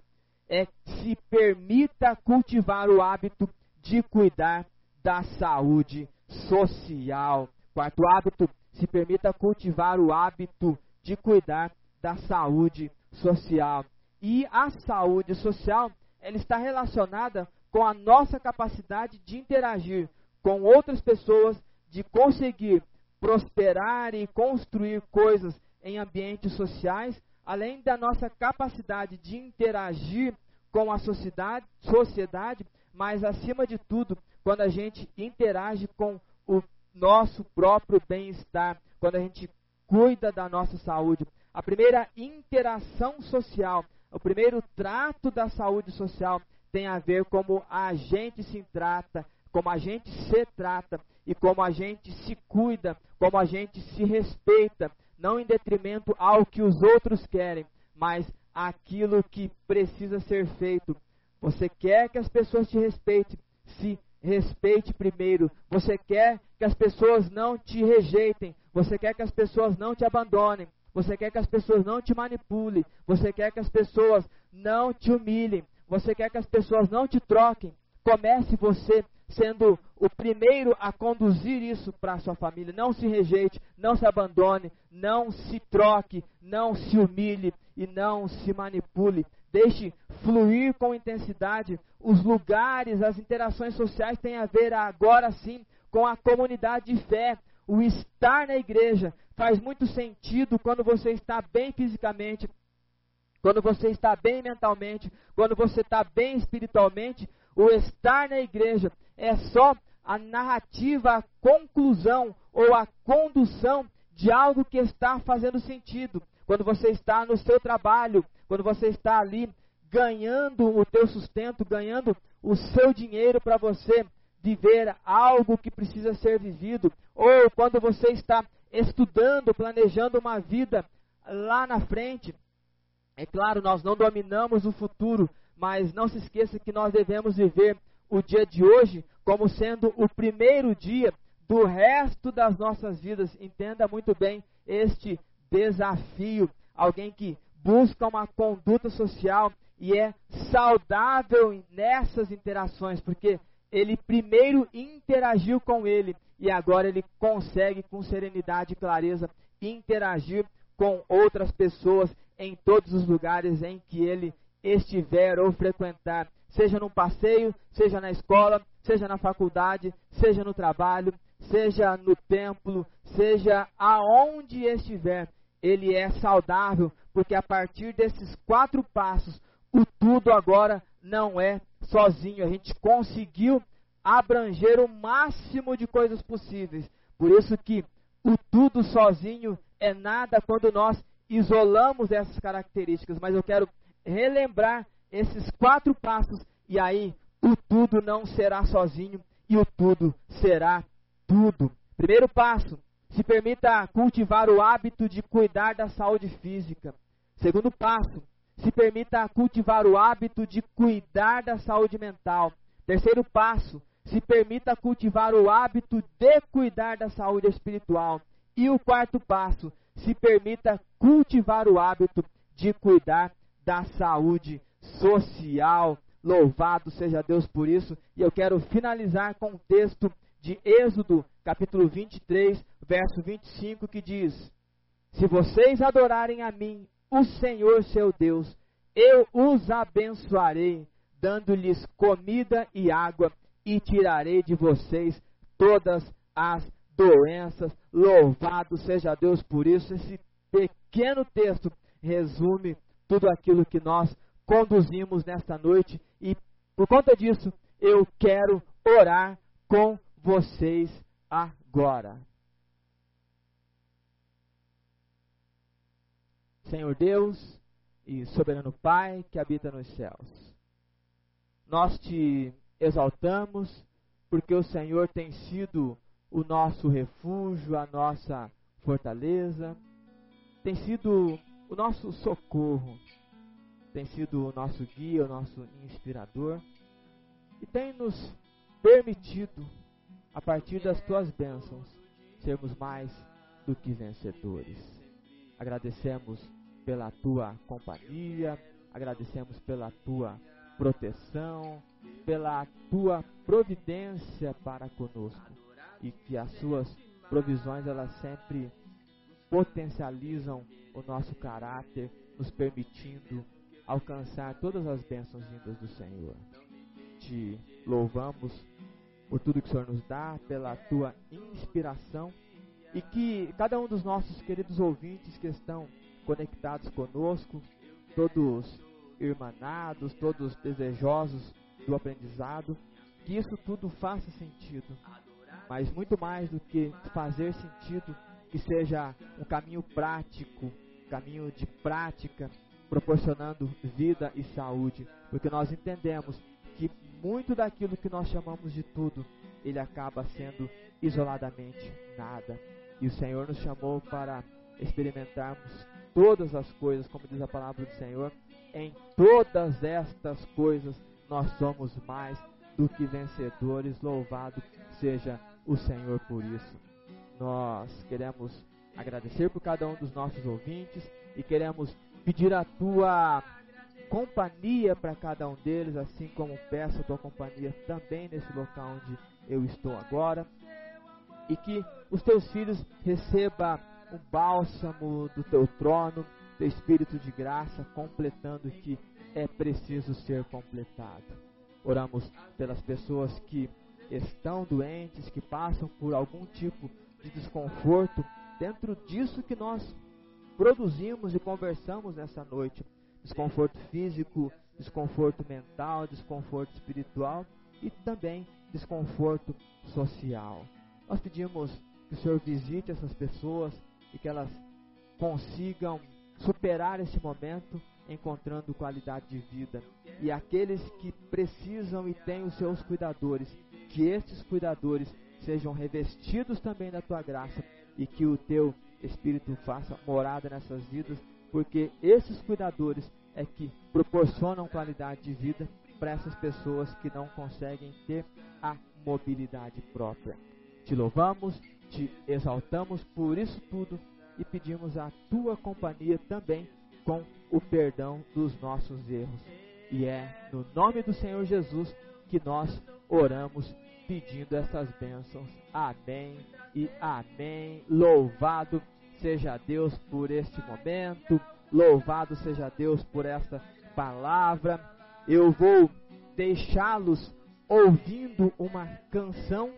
é se permita cultivar o hábito de cuidar da saúde social. Quarto hábito, se permita cultivar o hábito de cuidar da saúde social. E a saúde social, ela está relacionada com a nossa capacidade de interagir com outras pessoas, de conseguir prosperar e construir coisas em ambientes sociais, além da nossa capacidade de interagir com a sociedade, sociedade, mas acima de tudo, quando a gente interage com o nosso próprio bem-estar, quando a gente cuida da nossa saúde. A primeira interação social, o primeiro trato da saúde social tem a ver como a gente se trata, como a gente se trata e como a gente se cuida, como a gente se respeita, não em detrimento ao que os outros querem, mas aquilo que precisa ser feito. Você quer que as pessoas te respeitem, se respeite primeiro. Você quer que as pessoas não te rejeitem. Você quer que as pessoas não te abandonem. Você quer que as pessoas não te manipulem. Você quer que as pessoas não te humilhem. Você quer que as pessoas não te troquem. Comece você sendo o primeiro a conduzir isso para a sua família. Não se rejeite, não se abandone, não se troque, não se humilhe e não se manipule. Deixe fluir com intensidade. Os lugares, as interações sociais têm a ver agora sim com a comunidade de fé. O estar na igreja faz muito sentido quando você está bem fisicamente, quando você está bem mentalmente, quando você está bem espiritualmente. O estar na igreja é só a narrativa, a conclusão ou a condução de algo que está fazendo sentido. Quando você está no seu trabalho, quando você está ali ganhando o teu sustento, ganhando o seu dinheiro para você viver algo que precisa ser vivido, ou quando você está estudando, planejando uma vida lá na frente. É claro, nós não dominamos o futuro, mas não se esqueça que nós devemos viver o dia de hoje como sendo o primeiro dia do resto das nossas vidas. Entenda muito bem este desafio. Alguém que busca uma conduta social e é saudável nessas interações, porque ele primeiro interagiu com ele e agora ele consegue com serenidade e clareza interagir com outras pessoas em todos os lugares em que ele estiver ou frequentar, seja num passeio, seja na escola, seja na faculdade, seja no trabalho, seja no templo, seja aonde estiver, ele é saudável, porque a partir desses quatro passos, o tudo agora não é sozinho. A gente conseguiu abranger o máximo de coisas possíveis. Por isso que o tudo sozinho é nada quando nós isolamos essas características, mas eu quero relembrar esses quatro passos e aí o tudo não será sozinho e o tudo será tudo. Primeiro passo, se permita cultivar o hábito de cuidar da saúde física. Segundo passo, se permita cultivar o hábito de cuidar da saúde mental. Terceiro passo, se permita cultivar o hábito de cuidar da saúde espiritual. E o quarto passo, se permita cultivar o hábito de cuidar da saúde social. Louvado seja Deus por isso. E eu quero finalizar com o texto de Êxodo, capítulo 23, verso 25, que diz: Se vocês adorarem a mim, o Senhor seu Deus, eu os abençoarei, dando-lhes comida e água, e tirarei de vocês todas as doenças. Louvado seja Deus por isso. Esse pequeno texto resume tudo aquilo que nós conduzimos nesta noite e por conta disso eu quero orar com vocês agora. Senhor Deus e soberano Pai que habita nos céus, nós te exaltamos porque o Senhor tem sido o nosso refúgio, a nossa fortaleza, tem sido o nosso socorro, tem sido o nosso guia, o nosso inspirador e tem nos permitido, a partir das tuas bênçãos, sermos mais do que vencedores. Agradecemos pela tua companhia, agradecemos pela tua proteção, pela tua providência para conosco e que as suas provisões elas sempre potencializam o nosso caráter, nos permitindo alcançar todas as bênçãos vindas do Senhor. Te louvamos por tudo que o Senhor nos dá, pela tua inspiração e que cada um dos nossos queridos ouvintes que estão conectados conosco, todos irmanados, todos desejosos do aprendizado, que isso tudo faça sentido. Mas muito mais do que fazer sentido, que seja um caminho prático, caminho de prática, proporcionando vida e saúde, porque nós entendemos que muito daquilo que nós chamamos de tudo, ele acaba sendo isoladamente nada. E o Senhor nos chamou para experimentarmos todas as coisas, como diz a palavra do Senhor, em todas estas coisas nós somos mais do que vencedores. Louvado seja o Senhor por isso. Nós queremos agradecer por cada um dos nossos ouvintes e queremos pedir a tua companhia para cada um deles, assim como peço a tua companhia também nesse local onde eu estou agora. E que os teus filhos recebam o bálsamo do teu trono, do Espírito de graça, completando o que é preciso ser completado. Oramos pelas pessoas que estão doentes, que passam por algum tipo de desconforto, dentro disso que nós produzimos e conversamos nessa noite: desconforto físico, desconforto mental, desconforto espiritual e também desconforto social. Nós pedimos que o Senhor visite essas pessoas, e que elas consigam superar esse momento encontrando qualidade de vida. E aqueles que precisam e têm os seus cuidadores, que estes cuidadores sejam revestidos também da tua graça e que o teu Espírito faça morada nessas vidas, porque esses cuidadores é que proporcionam qualidade de vida para essas pessoas que não conseguem ter a mobilidade própria. Te louvamos, te exaltamos por isso tudo e pedimos a tua companhia também com o perdão dos nossos erros. E é no nome do Senhor Jesus que nós oramos pedindo essas bênçãos. Amém e amém. Louvado seja Deus por este momento. Louvado seja Deus por esta palavra. Eu vou deixá-los ouvindo uma canção.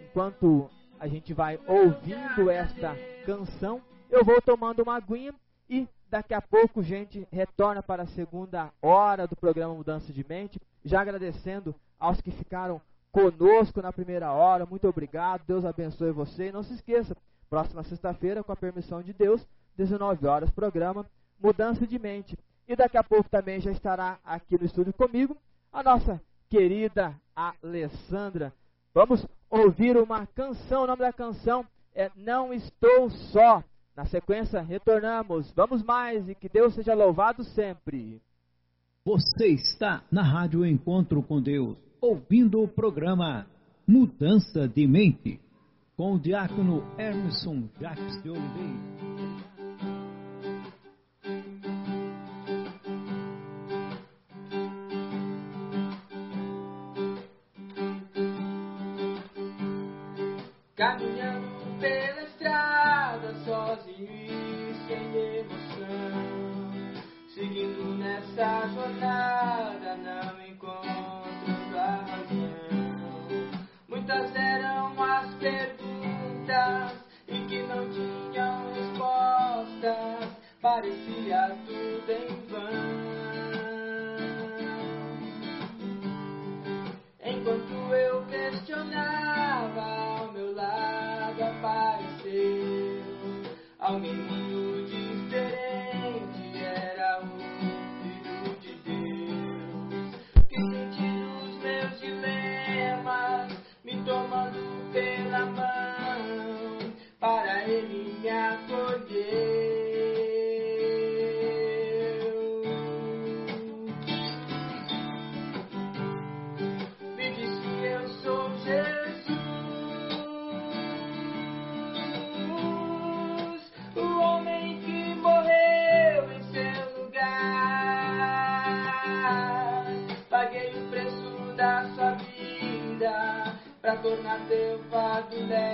Enquanto a gente vai ouvindo esta canção, eu vou tomando uma aguinha e daqui a pouco a gente retorna para a segunda hora do programa Mudança de Mente. Já agradecendo aos que ficaram conosco na primeira hora. Muito obrigado. Deus abençoe você. E não se esqueça, próxima sexta-feira, com a permissão de Deus, 19 horas programa mudança de mente. E daqui a pouco também já estará aqui no estúdio comigo a nossa querida Alessandra. Vamos ouvir uma canção, o nome da canção é Não Estou Só. Na sequência, retornamos. Vamos mais e que Deus seja louvado sempre. Você está na Rádio Encontro com Deus, ouvindo o programa Mudança de Mente, com o diácono Emerson Jacques de Oliveira. there.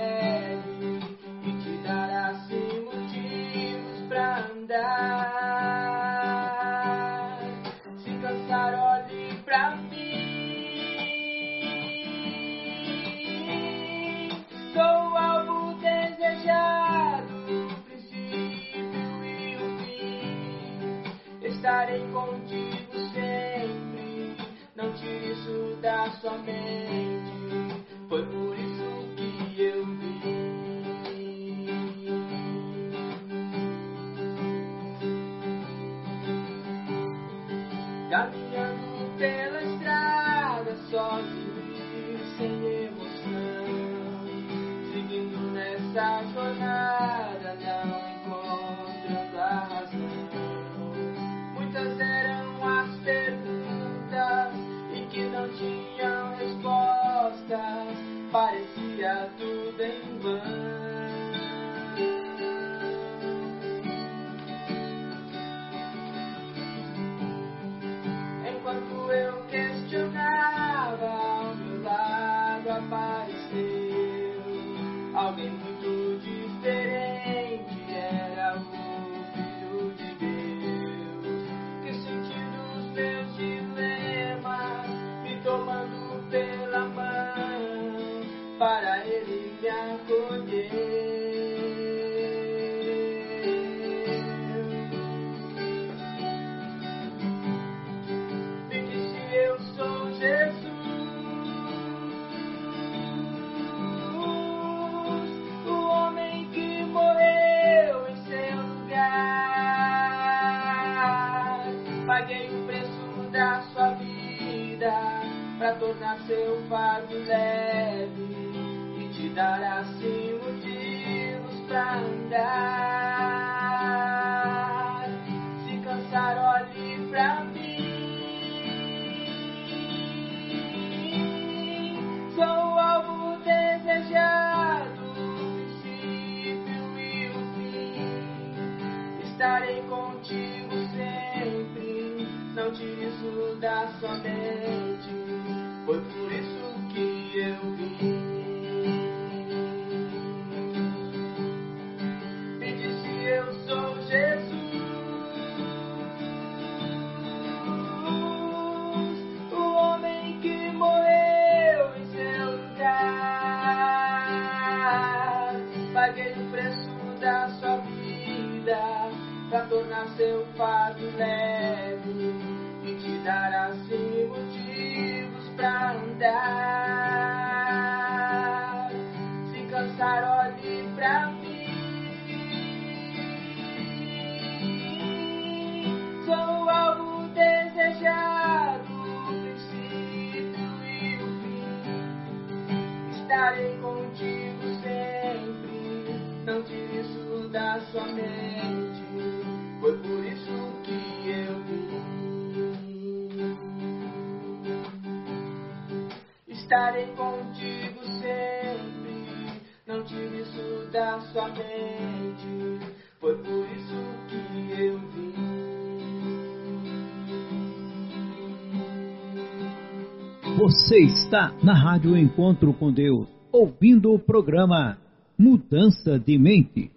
Você está na Rádio Encontro com Deus, ouvindo o programa Mudança de Mente,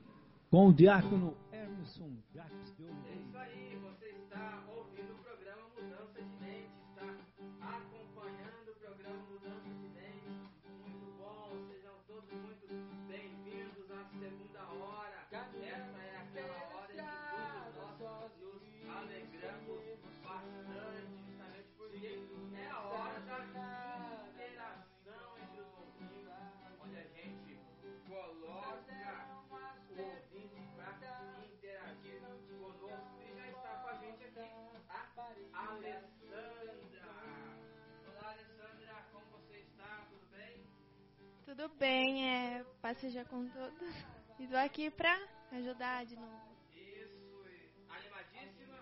com o diácono seja com todos. E tô aqui pra ajudar de novo. Isso, animadíssima,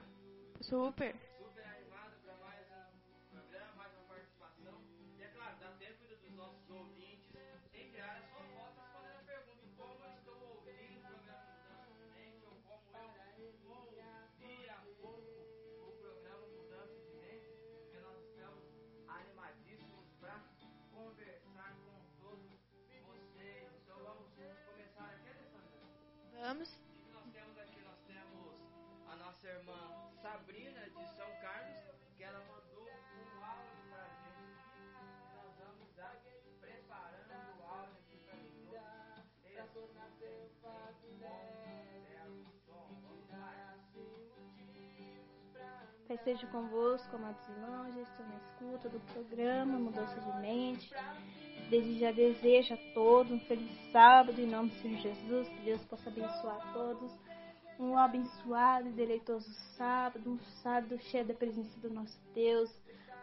Super. Vamos. O que nós temos aqui? Nós temos a nossa irmã Sabrina de São Carlos, que ela mandou um áudio pra gente. Nós vamos estar preparando o áudio aqui pra todos. Esse lá. Pai seja convosco, amados irmãos, já estou na escuta do programa Mudança de Mente. Desde já desejo a todos um feliz sábado em nome do Senhor Jesus, que Deus possa abençoar a todos. Um abençoado e deleitoso sábado, um sábado cheio da presença do nosso Deus.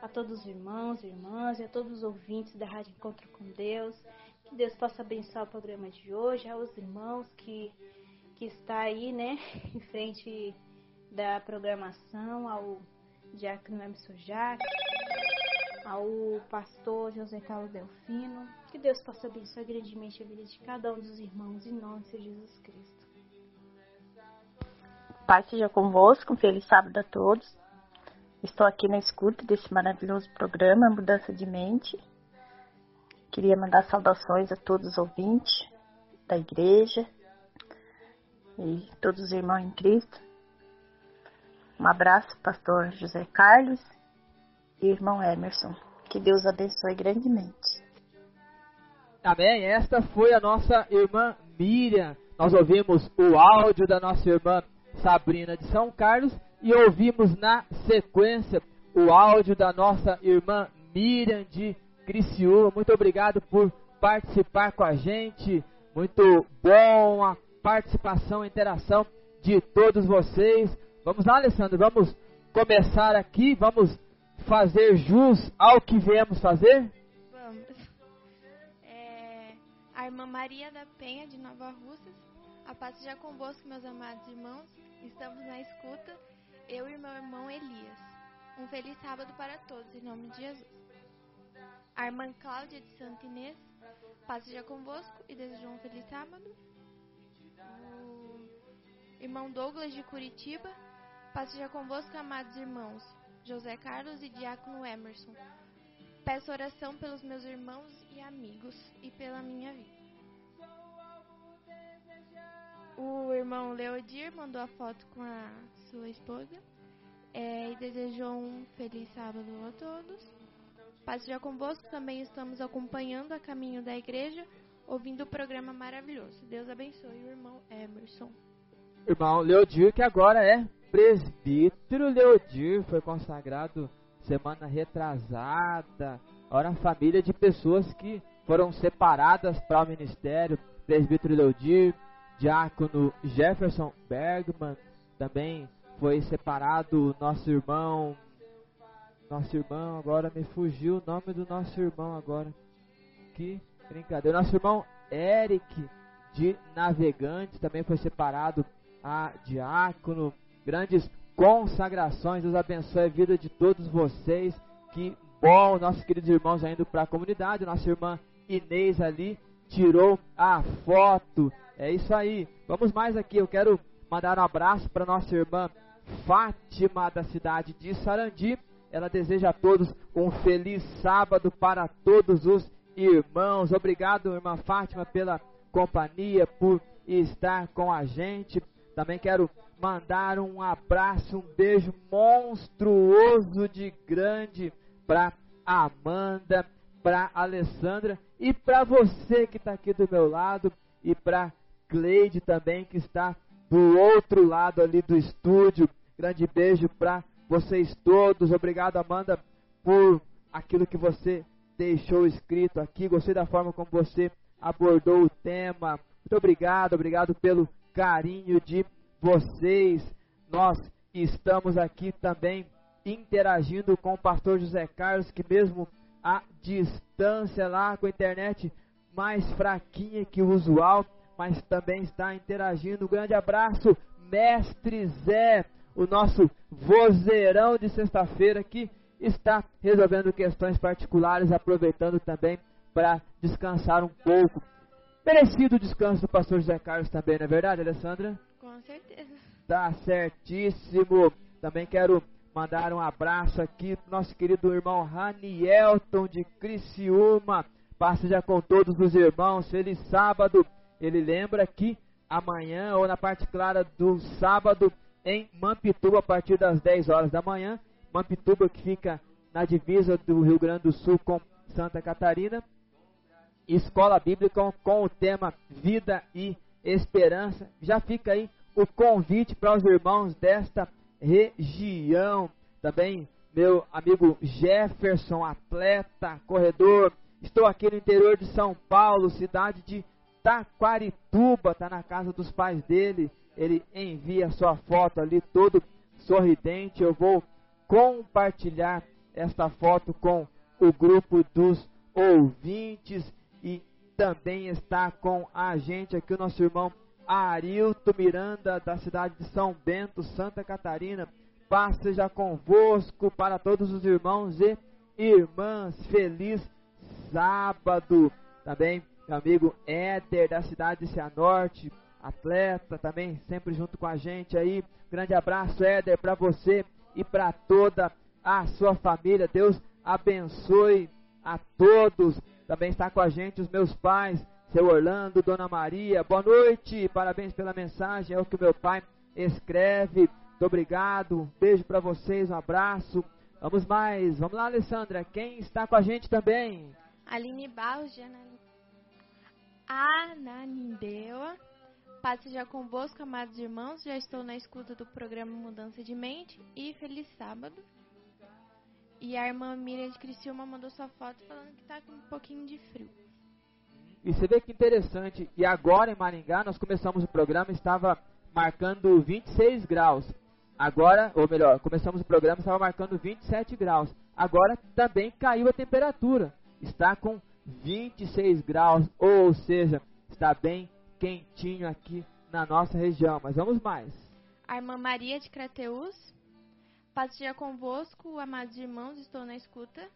A todos os irmãos e irmãs e a todos os ouvintes da Rádio Encontro com Deus. Que Deus possa abençoar o programa de hoje, aos irmãos que, que está aí, né, em frente da programação, ao Diácono Emerson Jacques, ao pastor José Carlos Delfino. Que Deus possa abençoar grandemente a vida de cada um dos irmãos, em nome de Jesus Cristo. Pai seja convosco, um feliz sábado a todos. Estou aqui na escuta desse maravilhoso programa Mudança de Mente. Queria mandar saudações a todos os ouvintes da igreja e todos os irmãos em Cristo. Um abraço, pastor José Carlos irmão Emerson. Que Deus abençoe grandemente. Amém. Esta foi a nossa irmã Miriam. Nós ouvimos o áudio da nossa irmã Sabrina de São Carlos e ouvimos na sequência o áudio da nossa irmã Miriam de Criciúma. Muito obrigado por participar com a gente. Muito bom a participação, a interação de todos vocês. Vamos lá, Alessandro, vamos começar aqui, vamos fazer jus ao que viemos fazer? Vamos. É, a irmã Maria da Penha, de Nova Russas. A paz seja convosco, meus amados irmãos. Estamos na escuta, eu e meu irmão Elias. Um feliz sábado para todos, em nome de Jesus. A irmã Cláudia de Santa Inês. Paz seja convosco e desejo um feliz sábado. O irmão Douglas de Curitiba. Paz seja convosco, amados irmãos. José Carlos e Diácono Emerson. Peço oração pelos meus irmãos e amigos e pela minha vida. O irmão Leodir mandou a foto com a sua esposa é, e desejou um feliz sábado a todos. Paz seja convosco, também estamos acompanhando a caminho da igreja, ouvindo o programa maravilhoso. Deus abençoe o irmão Emerson. Irmão Leodir, que agora é presbítero Leodir, foi consagrado semana retrasada. Ora, família de pessoas que foram separadas para o ministério. Presbítero Leodir, diácono Jefferson Bergman, também foi separado nosso irmão. Nosso irmão, agora me fugiu o nome do nosso irmão agora. Que brincadeira. Nosso irmão Eric de Navegantes também foi separado a diácono. Grandes consagrações. Deus abençoe a vida de todos vocês. Que bom. Nossos queridos irmãos indo para a comunidade. Nossa irmã Inês ali tirou a foto. É isso aí. Vamos mais aqui. Eu quero mandar um abraço para nossa irmã Fátima da cidade de Sarandi. Ela deseja a todos um feliz sábado para todos os irmãos. Obrigado, irmã Fátima, pela companhia, por estar com a gente. Também quero mandar um abraço, um beijo monstruoso de grande para Amanda, para Alessandra e para você que está aqui do meu lado e para Cleide também que está do outro lado ali do estúdio. Grande beijo para vocês todos. Obrigado, Amanda, por aquilo que você deixou escrito aqui. Gostei da forma como você abordou o tema. Muito obrigado, obrigado pelo carinho de vocês. Nós estamos aqui também interagindo com o pastor José Carlos, que mesmo a distância lá com a internet mais fraquinha que o usual, mas também está interagindo. Um grande abraço, mestre Zé, o nosso vozeirão de sexta-feira que está resolvendo questões particulares, aproveitando também para descansar um pouco. Merecido o descanso do pastor José Carlos também, não é verdade, Alessandra? Com certeza. Tá certíssimo. Também quero mandar um abraço aqui pro nosso querido irmão Ranielton de Criciúma. Passe já com todos os irmãos. Feliz sábado. Ele lembra que amanhã ou na parte clara do sábado em Mampituba a partir das 10 horas da manhã. Mampituba que fica na divisa do Rio Grande do Sul com Santa Catarina. Escola Bíblica com o tema Vida e Esperança. Já fica aí o convite para os irmãos desta região. Também meu amigo Jefferson, atleta, corredor. Estou aqui no interior de São Paulo, cidade de Taquarituba, está na casa dos pais dele. Ele envia sua foto ali todo sorridente. Eu vou compartilhar esta foto com o grupo dos ouvintes também está com a gente aqui o nosso irmão Arilto Miranda, da cidade de São Bento, Santa Catarina. Paz seja convosco para todos os irmãos e irmãs. Feliz sábado. Também meu amigo Éder, da cidade de Cianorte, atleta, também sempre junto com a gente aí. Grande abraço, Éder, para você e para toda a sua família. Deus abençoe a todos. Também está com a gente os meus pais, seu Orlando, Dona Maria, boa noite, parabéns pela mensagem, é o que meu pai escreve. Muito obrigado, um beijo para vocês, um abraço. Vamos mais, vamos lá, Alessandra, quem está com a gente também? Aline Barros de Ananindeua. Paz seja convosco, amados irmãos. Já estou na escuta do programa Mudança de Mente. E feliz sábado. E a irmã Miriam de Criciúma mandou sua foto falando que está com um pouquinho de frio. E você vê que interessante. E agora em Maringá nós começamos o programa, estava marcando 26 graus. Agora, ou melhor, começamos o programa, estava marcando 27 graus. Agora também caiu a temperatura. Está com 26 graus, ou seja, está bem quentinho aqui na nossa região. Mas vamos mais. A irmã Maria de Crateus. Paz seja convosco, amados irmãos, estou na escuta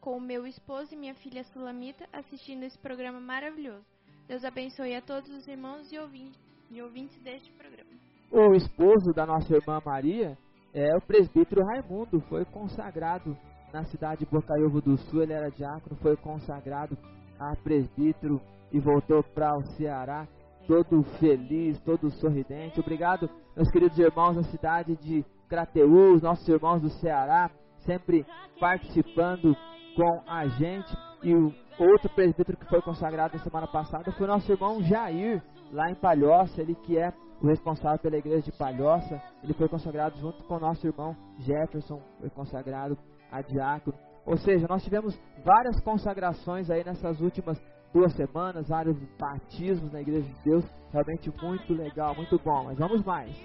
com o meu esposo e minha filha Sulamita assistindo esse programa maravilhoso. Deus abençoe a todos os irmãos e ouvintes, e ouvintes deste programa. O esposo da nossa irmã Maria é o presbítero Raimundo, foi consagrado na cidade de Bocaiúva do Sul, ele era diácono, foi consagrado a presbítero e voltou para o Ceará todo feliz, todo sorridente. Obrigado, meus queridos irmãos da cidade de Crateús, nossos irmãos do Ceará, sempre participando com a gente. E o outro presbítero que foi consagrado na semana passada foi nosso irmão Jair, lá em Palhoça, ele que é o responsável pela igreja de Palhoça. Ele foi consagrado junto com nosso irmão Jefferson, foi consagrado a diácono. Ou seja, nós tivemos várias consagrações aí nessas últimas duas semanas, vários batismos na igreja de Deus. Realmente muito legal, muito bom. Mas vamos mais.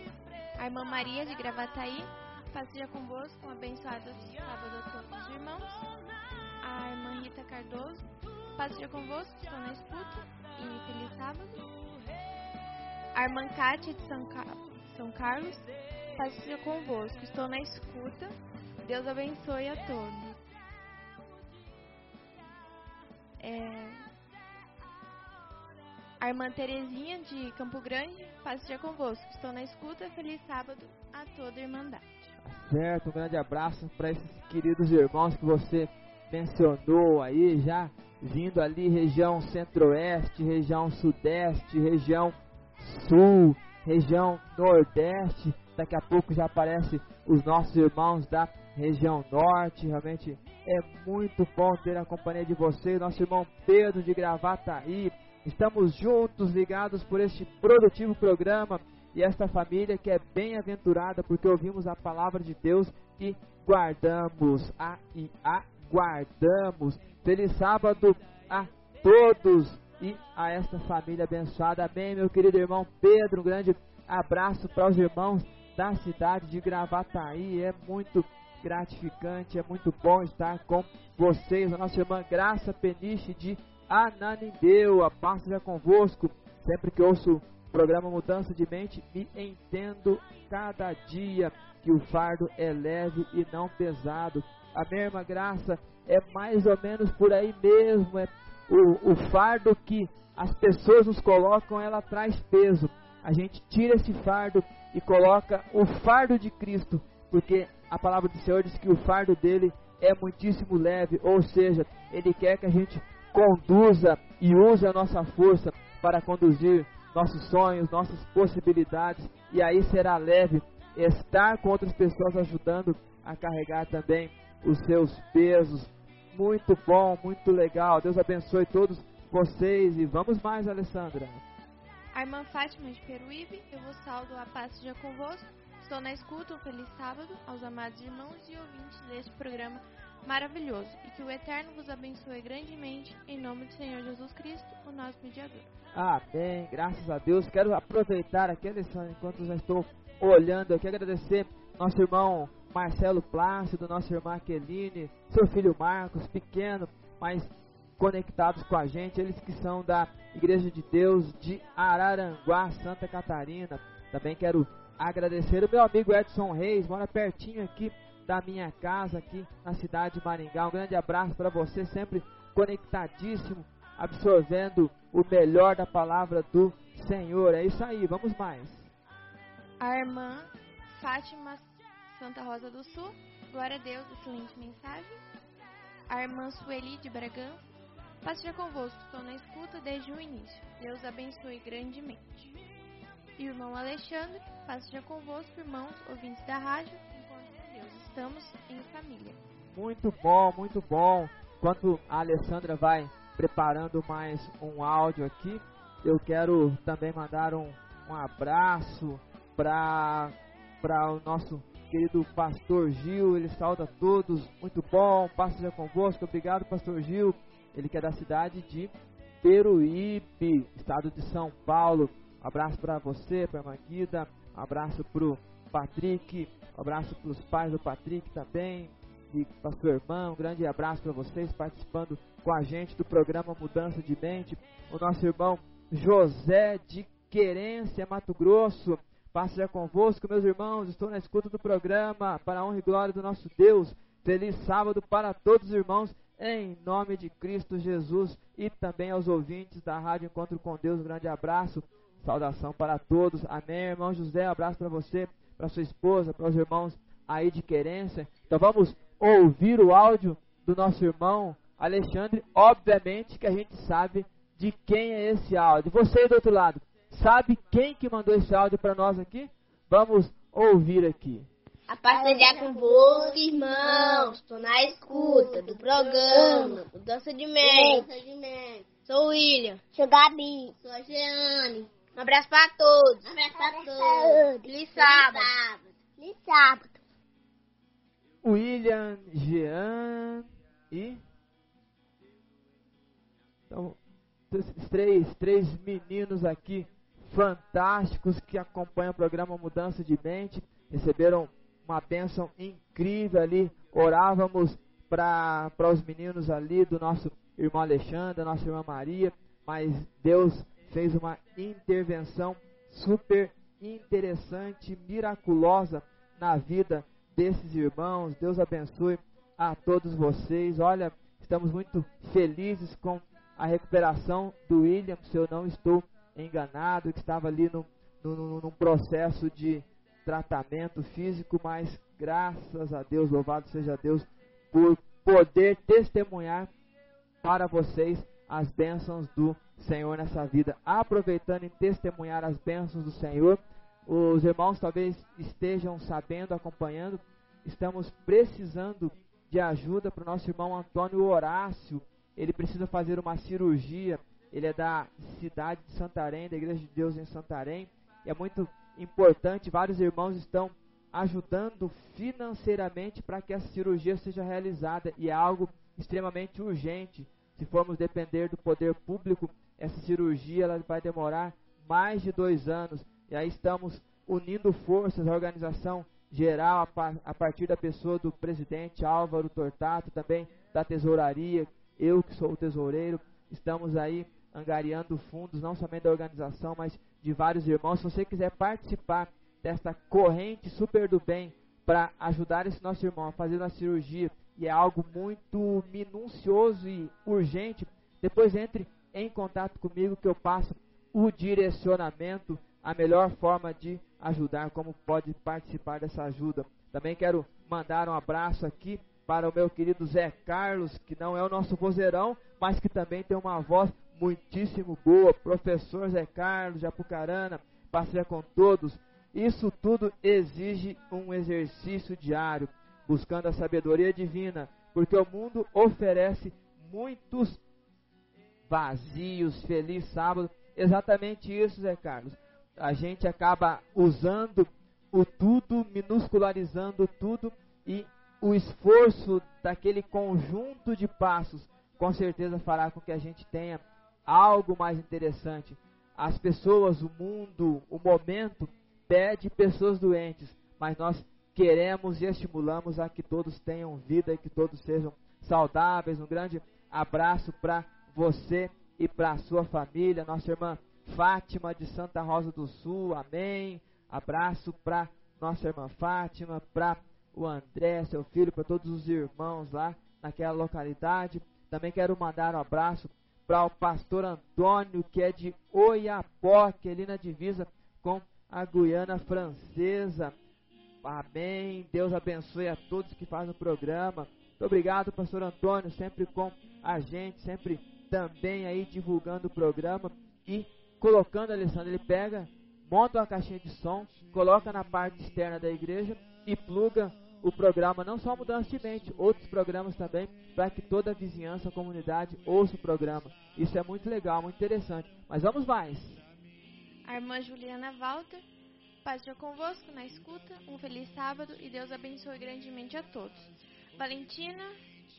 A irmã Maria de Gravataí, paz seja convosco, um abençoado sábado a todos os irmãos. A irmã Rita Cardoso, paz seja convosco, estou na escuta e feliz sábado. A irmã Kátia de São, Car São Carlos, paz seja convosco, estou na escuta. Deus abençoe a todos. É, a irmã Terezinha de Campo Grande, paz seja convosco. Estou na escuta. Feliz sábado a toda a Irmandade. Certo, um grande abraço para esses queridos irmãos que você mencionou aí, já vindo ali região centro-oeste, região sudeste, região sul, região nordeste. Daqui a pouco já aparece os nossos irmãos da região norte. Realmente é muito bom ter a companhia de vocês. Nosso irmão Pedro de Gravataí, Estamos juntos, ligados por este produtivo programa e esta família que é bem-aventurada porque ouvimos a palavra de Deus e guardamos a e aguardamos. Feliz sábado a todos e a esta família abençoada. Amém, meu querido irmão Pedro. Um grande abraço para os irmãos da cidade de Gravataí. É muito gratificante, é muito bom estar com vocês. A nossa irmã Graça Peniche de Ananindeu, a paz seja convosco. Sempre que ouço o programa Mudança de Mente, me entendo cada dia que o fardo é leve e não pesado. A mesma graça é mais ou menos por aí mesmo. É o, o fardo que as pessoas nos colocam, ela traz peso. A gente tira esse fardo e coloca o fardo de Cristo, porque a palavra do Senhor diz que o fardo dele é muitíssimo leve, ou seja, ele quer que a gente conduza e use a nossa força para conduzir nossos sonhos, nossas possibilidades, e aí será leve estar com outras pessoas ajudando a carregar também os seus pesos. Muito bom, muito legal. Deus abençoe todos vocês e vamos mais, Alessandra. A irmã Fátima de Peruíbe, eu vos saldo a paz seja convosco. Estou na escuta, um feliz sábado aos amados irmãos e ouvintes deste programa maravilhoso e que o Eterno vos abençoe grandemente, em nome do Senhor Jesus Cristo, o nosso mediador. Amém, graças a Deus. Quero aproveitar aqui, Alessandro, enquanto já estou olhando aqui, agradecer nosso irmão Marcelo Plácido, nossa irmã Aqueline, seu filho Marcos, pequeno, mas conectados com a gente, eles que são da Igreja de Deus de Araranguá, Santa Catarina. Também quero agradecer o meu amigo Edson Reis, mora pertinho aqui da minha casa aqui na cidade de Maringá. Um grande abraço para você, sempre conectadíssimo, absorvendo o melhor da palavra do Senhor. É isso aí, vamos mais. A irmã Fátima Santa Rosa do Sul, glória a Deus, excelente mensagem. A irmã Sueli de Bragança, paz seja convosco, estou na escuta desde o início. Deus abençoe grandemente. E o irmão Alexandre, paz seja convosco, irmãos, ouvintes da rádio, estamos em família. Muito bom, muito bom. Enquanto a Alessandra vai preparando mais um áudio aqui, eu quero também mandar um, um abraço para o nosso querido pastor Gil, ele saúda todos, muito bom, paz seja convosco, obrigado pastor Gil, ele que é da cidade de Peruíbe, estado de São Paulo, abraço para você, para a Maguida, abraço para o Patrick, um abraço para os pais do Patrick também, e para sua irmã, um grande abraço para vocês participando com a gente do programa Mudança de Mente. O nosso irmão José de Querência, Mato Grosso. Passe já convosco, meus irmãos. Estou na escuta do programa para a honra e glória do nosso Deus. Feliz sábado para todos os irmãos, em nome de Cristo Jesus e também aos ouvintes da Rádio Encontro com Deus. Um grande abraço, saudação para todos. Amém, irmão José. Um abraço para você para sua esposa, para os irmãos aí de querência. Então vamos ouvir o áudio do nosso irmão Alexandre. Obviamente que a gente sabe de quem é esse áudio. Você do outro lado, sabe quem que mandou esse áudio para nós aqui? Vamos ouvir aqui. A paz seja convosco, irmãos. Estou na escuta do programa Mudança de Mente. Sou o William. Sou Gabi. Sou a Jeane. Um abraço para todos. Um abraço para todos. Feliz sábado. Feliz sábado. William, Jean e. Então, esses três, três meninos aqui fantásticos que acompanham o programa Mudança de Mente receberam uma bênção incrível ali. Orávamos para os meninos ali do nosso irmão Alexandre, da nossa irmã Maria, mas Deus fez uma intervenção super interessante, miraculosa na vida desses irmãos. Deus abençoe a todos vocês. Olha, estamos muito felizes com a recuperação do William, se eu não estou enganado, que estava ali no, no, num processo de tratamento físico, mas graças a Deus, louvado seja Deus, por poder testemunhar para vocês as bênçãos do Senhor nessa vida. Aproveitando em testemunhar as bênçãos do Senhor, os irmãos talvez estejam sabendo, acompanhando, estamos precisando de ajuda para o nosso irmão Antônio Horácio. Ele precisa fazer uma cirurgia. Ele é da cidade de Santarém, da Igreja de Deus em Santarém. E é muito importante, vários irmãos estão ajudando financeiramente para que essa cirurgia seja realizada. E é algo extremamente urgente. Se formos depender do poder público, essa cirurgia ela vai demorar mais de dois anos. E aí estamos unindo forças, a organização geral, a, partir da pessoa do presidente Álvaro Tortato, também da tesouraria, eu que sou o tesoureiro, estamos aí angariando fundos, não somente da organização, mas de vários irmãos. Se você quiser participar desta corrente super do bem para ajudar esse nosso irmão a fazer uma cirurgia, e é algo muito minucioso e urgente, depois entre em contato comigo que eu passo o direcionamento, a melhor forma de ajudar, como pode participar dessa ajuda. Também quero mandar um abraço aqui para o meu querido Zé Carlos, que não é o nosso vozeirão, mas que também tem uma voz muitíssimo boa. Professor Zé Carlos de Apucarana, passeia com todos. Isso tudo exige um exercício diário, buscando a sabedoria divina, porque o mundo oferece muitos vazios. Feliz sábado. Exatamente isso, Zé Carlos a gente acaba usando o tudo, minuscularizando tudo e o esforço daquele conjunto de passos com certeza fará com que a gente tenha algo mais interessante. As pessoas, o mundo, o momento pede pessoas doentes, mas nós queremos e estimulamos a que todos tenham vida e que todos sejam saudáveis. Um grande abraço para você e para a sua família, nossa irmã Fátima de Santa Rosa do Sul, amém. Abraço para nossa irmã Fátima, para o André, seu filho, para todos os irmãos lá naquela localidade. Também quero mandar um abraço para o pastor Antônio, que é de Oiapoque, que ali na divisa com a Guiana Francesa. Amém. Deus abençoe a todos que fazem o programa. Muito obrigado, pastor Antônio, sempre com a gente, sempre também aí divulgando o programa e colocando, Alessandro, ele pega, monta uma caixinha de som, coloca na parte externa da igreja e pluga o programa, não só Mudança de Mente, outros programas também, para que toda a vizinhança, a comunidade ouça o programa. Isso é muito legal, muito interessante. Mas vamos mais. A irmã Juliana Walter, paz seja convosco na escuta, um feliz sábado e Deus abençoe grandemente a todos. Valentina,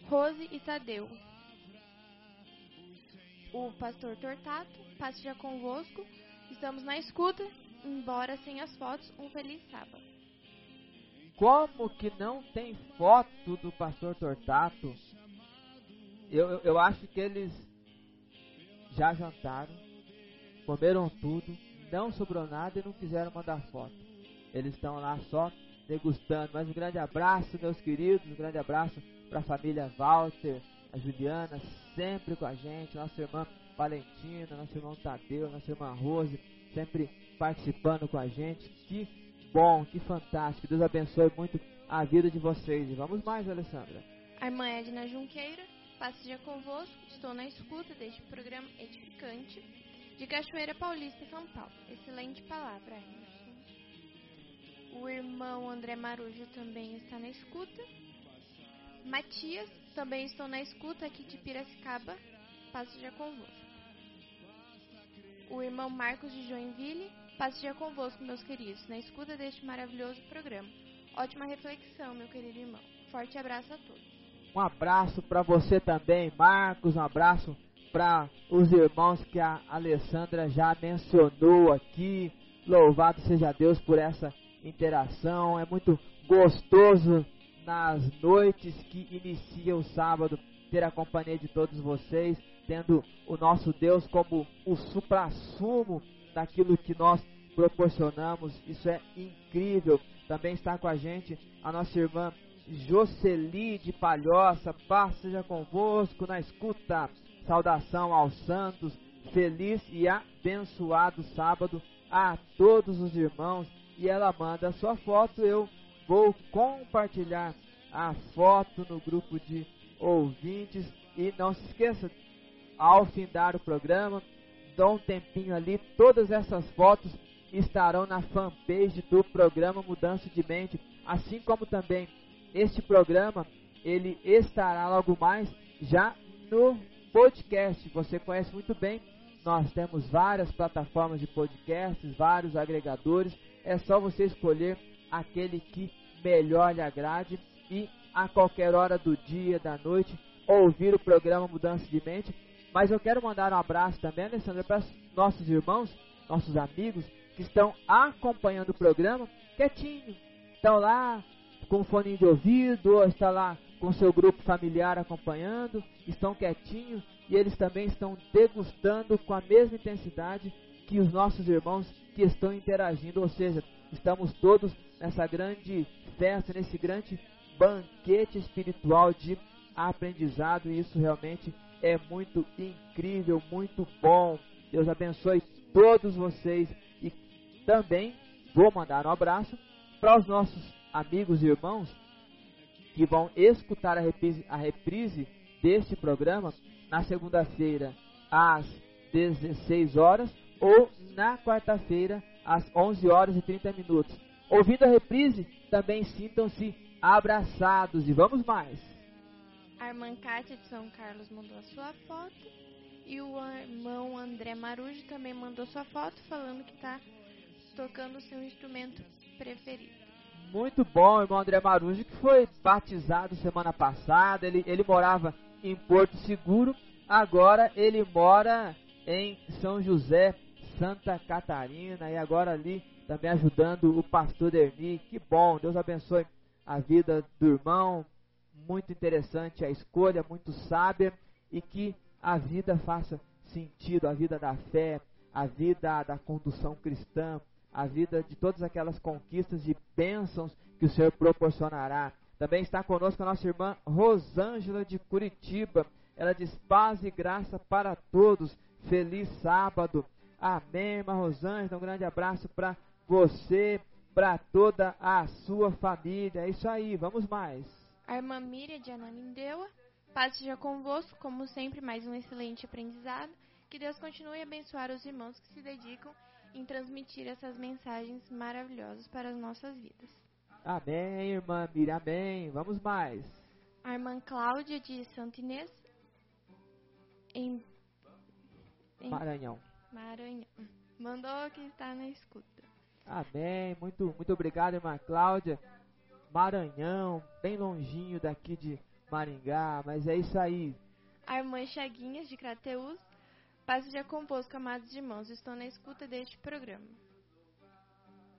Rose e Tadeu o pastor Tortato, paz seja convosco. Estamos na escuta, embora sem as fotos. Um feliz sábado. Como que não tem foto do pastor Tortato? Eu, eu, eu acho que eles já jantaram, comeram tudo, não sobrou nada e não quiseram mandar foto. Eles estão lá só degustando. Mas um grande abraço, meus queridos, um grande abraço para a família Walter, a Juliana, sempre com a gente, nossa irmã Valentina, nosso irmão Tadeu, nossa irmã Rose, sempre participando com a gente. Que bom, que fantástico. Deus abençoe muito a vida de vocês. E vamos mais, Alessandra. A irmã Edna Junqueira, passe dia convosco. Estou na escuta deste programa edificante de Cachoeira Paulista, São Paulo. Excelente palavra, Emerson. O irmão André Marujo também está na escuta. Matias, também estou na escuta aqui de Piracicaba. Passo já convosco. O irmão Marcos de Joinville, passo já convosco, meus queridos, na escuta deste maravilhoso programa. Ótima reflexão, meu querido irmão. Forte abraço a todos. Um abraço para você também, Marcos. Um abraço para os irmãos que a Alessandra já mencionou aqui. Louvado seja Deus por essa interação. É muito gostoso nas noites que inicia o sábado, ter a companhia de todos vocês, tendo o nosso Deus como o supra-sumo daquilo que nós proporcionamos. Isso é incrível. Também está com a gente a nossa irmã Jocely de Palhoça. Paz seja convosco na escuta. saudação aos santos, feliz e abençoado sábado a todos os irmãos. E ela manda sua foto, eu vou compartilhar a foto no grupo de ouvintes. E não se esqueça, ao findar o programa, dá um tempinho ali, todas essas fotos estarão na fanpage do programa Mudança de Mente, assim como também este programa, ele estará logo mais já no podcast. Você conhece muito bem, nós temos várias plataformas de podcasts, vários agregadores. É só você escolher aquele que melhor lhe agrade e a qualquer hora do dia, da noite, ouvir o programa Mudança de Mente. Mas eu quero mandar um abraço também, Alessandra, para nossos irmãos, nossos amigos que estão acompanhando o programa quietinho. Estão lá com fone de ouvido, ou está lá com seu grupo familiar acompanhando, estão quietinhos e eles também estão degustando com a mesma intensidade que os nossos irmãos que estão interagindo, ou seja, estamos todos nessa grande festa, nesse grande banquete espiritual de aprendizado e isso realmente é muito incrível, muito bom. Deus abençoe todos vocês e também vou mandar um abraço para os nossos amigos e irmãos que vão escutar a reprise, a reprise deste programa na segunda-feira às 16 horas ou na quarta-feira às 11 horas e 30 minutos. Ouvindo a reprise, também sintam-se abraçados e vamos mais. A irmã Kátia de São Carlos mandou a sua foto e o irmão André Marujo também mandou sua foto falando que está tocando o seu instrumento preferido. Muito bom, irmão André Marujo, que foi batizado semana passada. Ele, ele morava em Porto Seguro, agora ele mora em São José, Santa Catarina, e agora ali também ajudando o pastor Derni. Que bom, Deus abençoe a vida do irmão. Muito interessante a escolha, muito sábia, e que a vida faça sentido, a vida da fé, a vida da condução cristã, a vida de todas aquelas conquistas e bênçãos que o Senhor proporcionará. Também está conosco a nossa irmã Rosângela de Curitiba. Ela diz paz e graça para todos. Feliz sábado. Amém, irmã Rosângela. Um grande abraço para você, para toda a sua família. É isso aí, vamos mais. A irmã Miriam de Ananindeua. Paz seja convosco, como sempre, mais um excelente aprendizado. Que Deus continue a abençoar os irmãos que se dedicam em transmitir essas mensagens maravilhosas para as nossas vidas. Amém, irmã Miriam, amém. Vamos mais. A irmã Cláudia de Santo Inês, em, em Maranhão. Maranhão. Mandou que está na escuta. Amém. Muito, muito obrigado, irmã Cláudia. Maranhão, bem longinho daqui de Maringá, mas é isso aí. A irmã Chaguinhas de Crateus, paz seja convosco, amados irmãos, estou na escuta deste programa.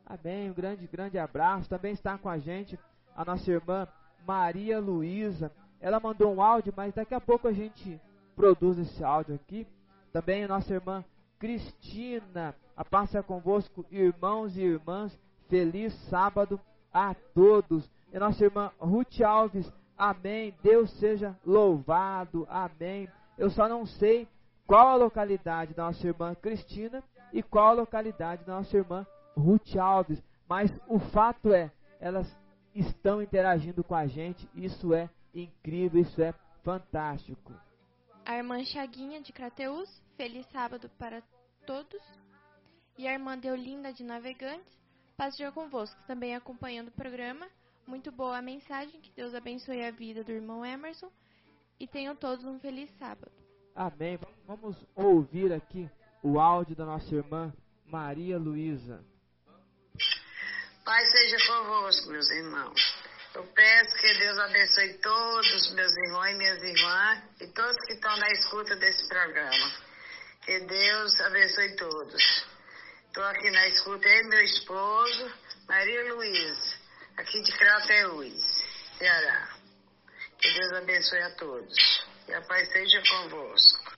Amém, um grande, grande abraço. Também está com a gente a nossa irmã Maria Luísa. Ela mandou um áudio, mas daqui a pouco a gente produz esse áudio aqui. Também a nossa irmã Cristina. A paz seja convosco, irmãos e irmãs. Feliz sábado a todos. E nossa irmã Ruth Alves. Amém. Deus seja louvado. Amém. Eu só não sei qual a localidade da nossa irmã Cristina e qual a localidade da nossa irmã Ruth Alves, mas o fato é, elas estão interagindo com a gente, isso é incrível, isso é fantástico. A irmã Chaguinha de Crateus, feliz sábado para todos. E a irmã Deolinda de Navegantes, paz seja convosco, também acompanhando o programa. Muito boa a mensagem, que Deus abençoe a vida do irmão Emerson e tenham todos um feliz sábado. Amém. Vamos ouvir aqui o áudio da nossa irmã Maria Luísa. Pai seja convosco, meus irmãos. Eu peço que Deus abençoe todos meus irmãos e minhas irmãs e todos que estão na escuta desse programa. Que Deus abençoe todos. Estou aqui na escuta, eu e meu esposo, Maria Luísa, aqui de Crateús, Ceará. Que Deus abençoe a todos. E a paz seja convosco.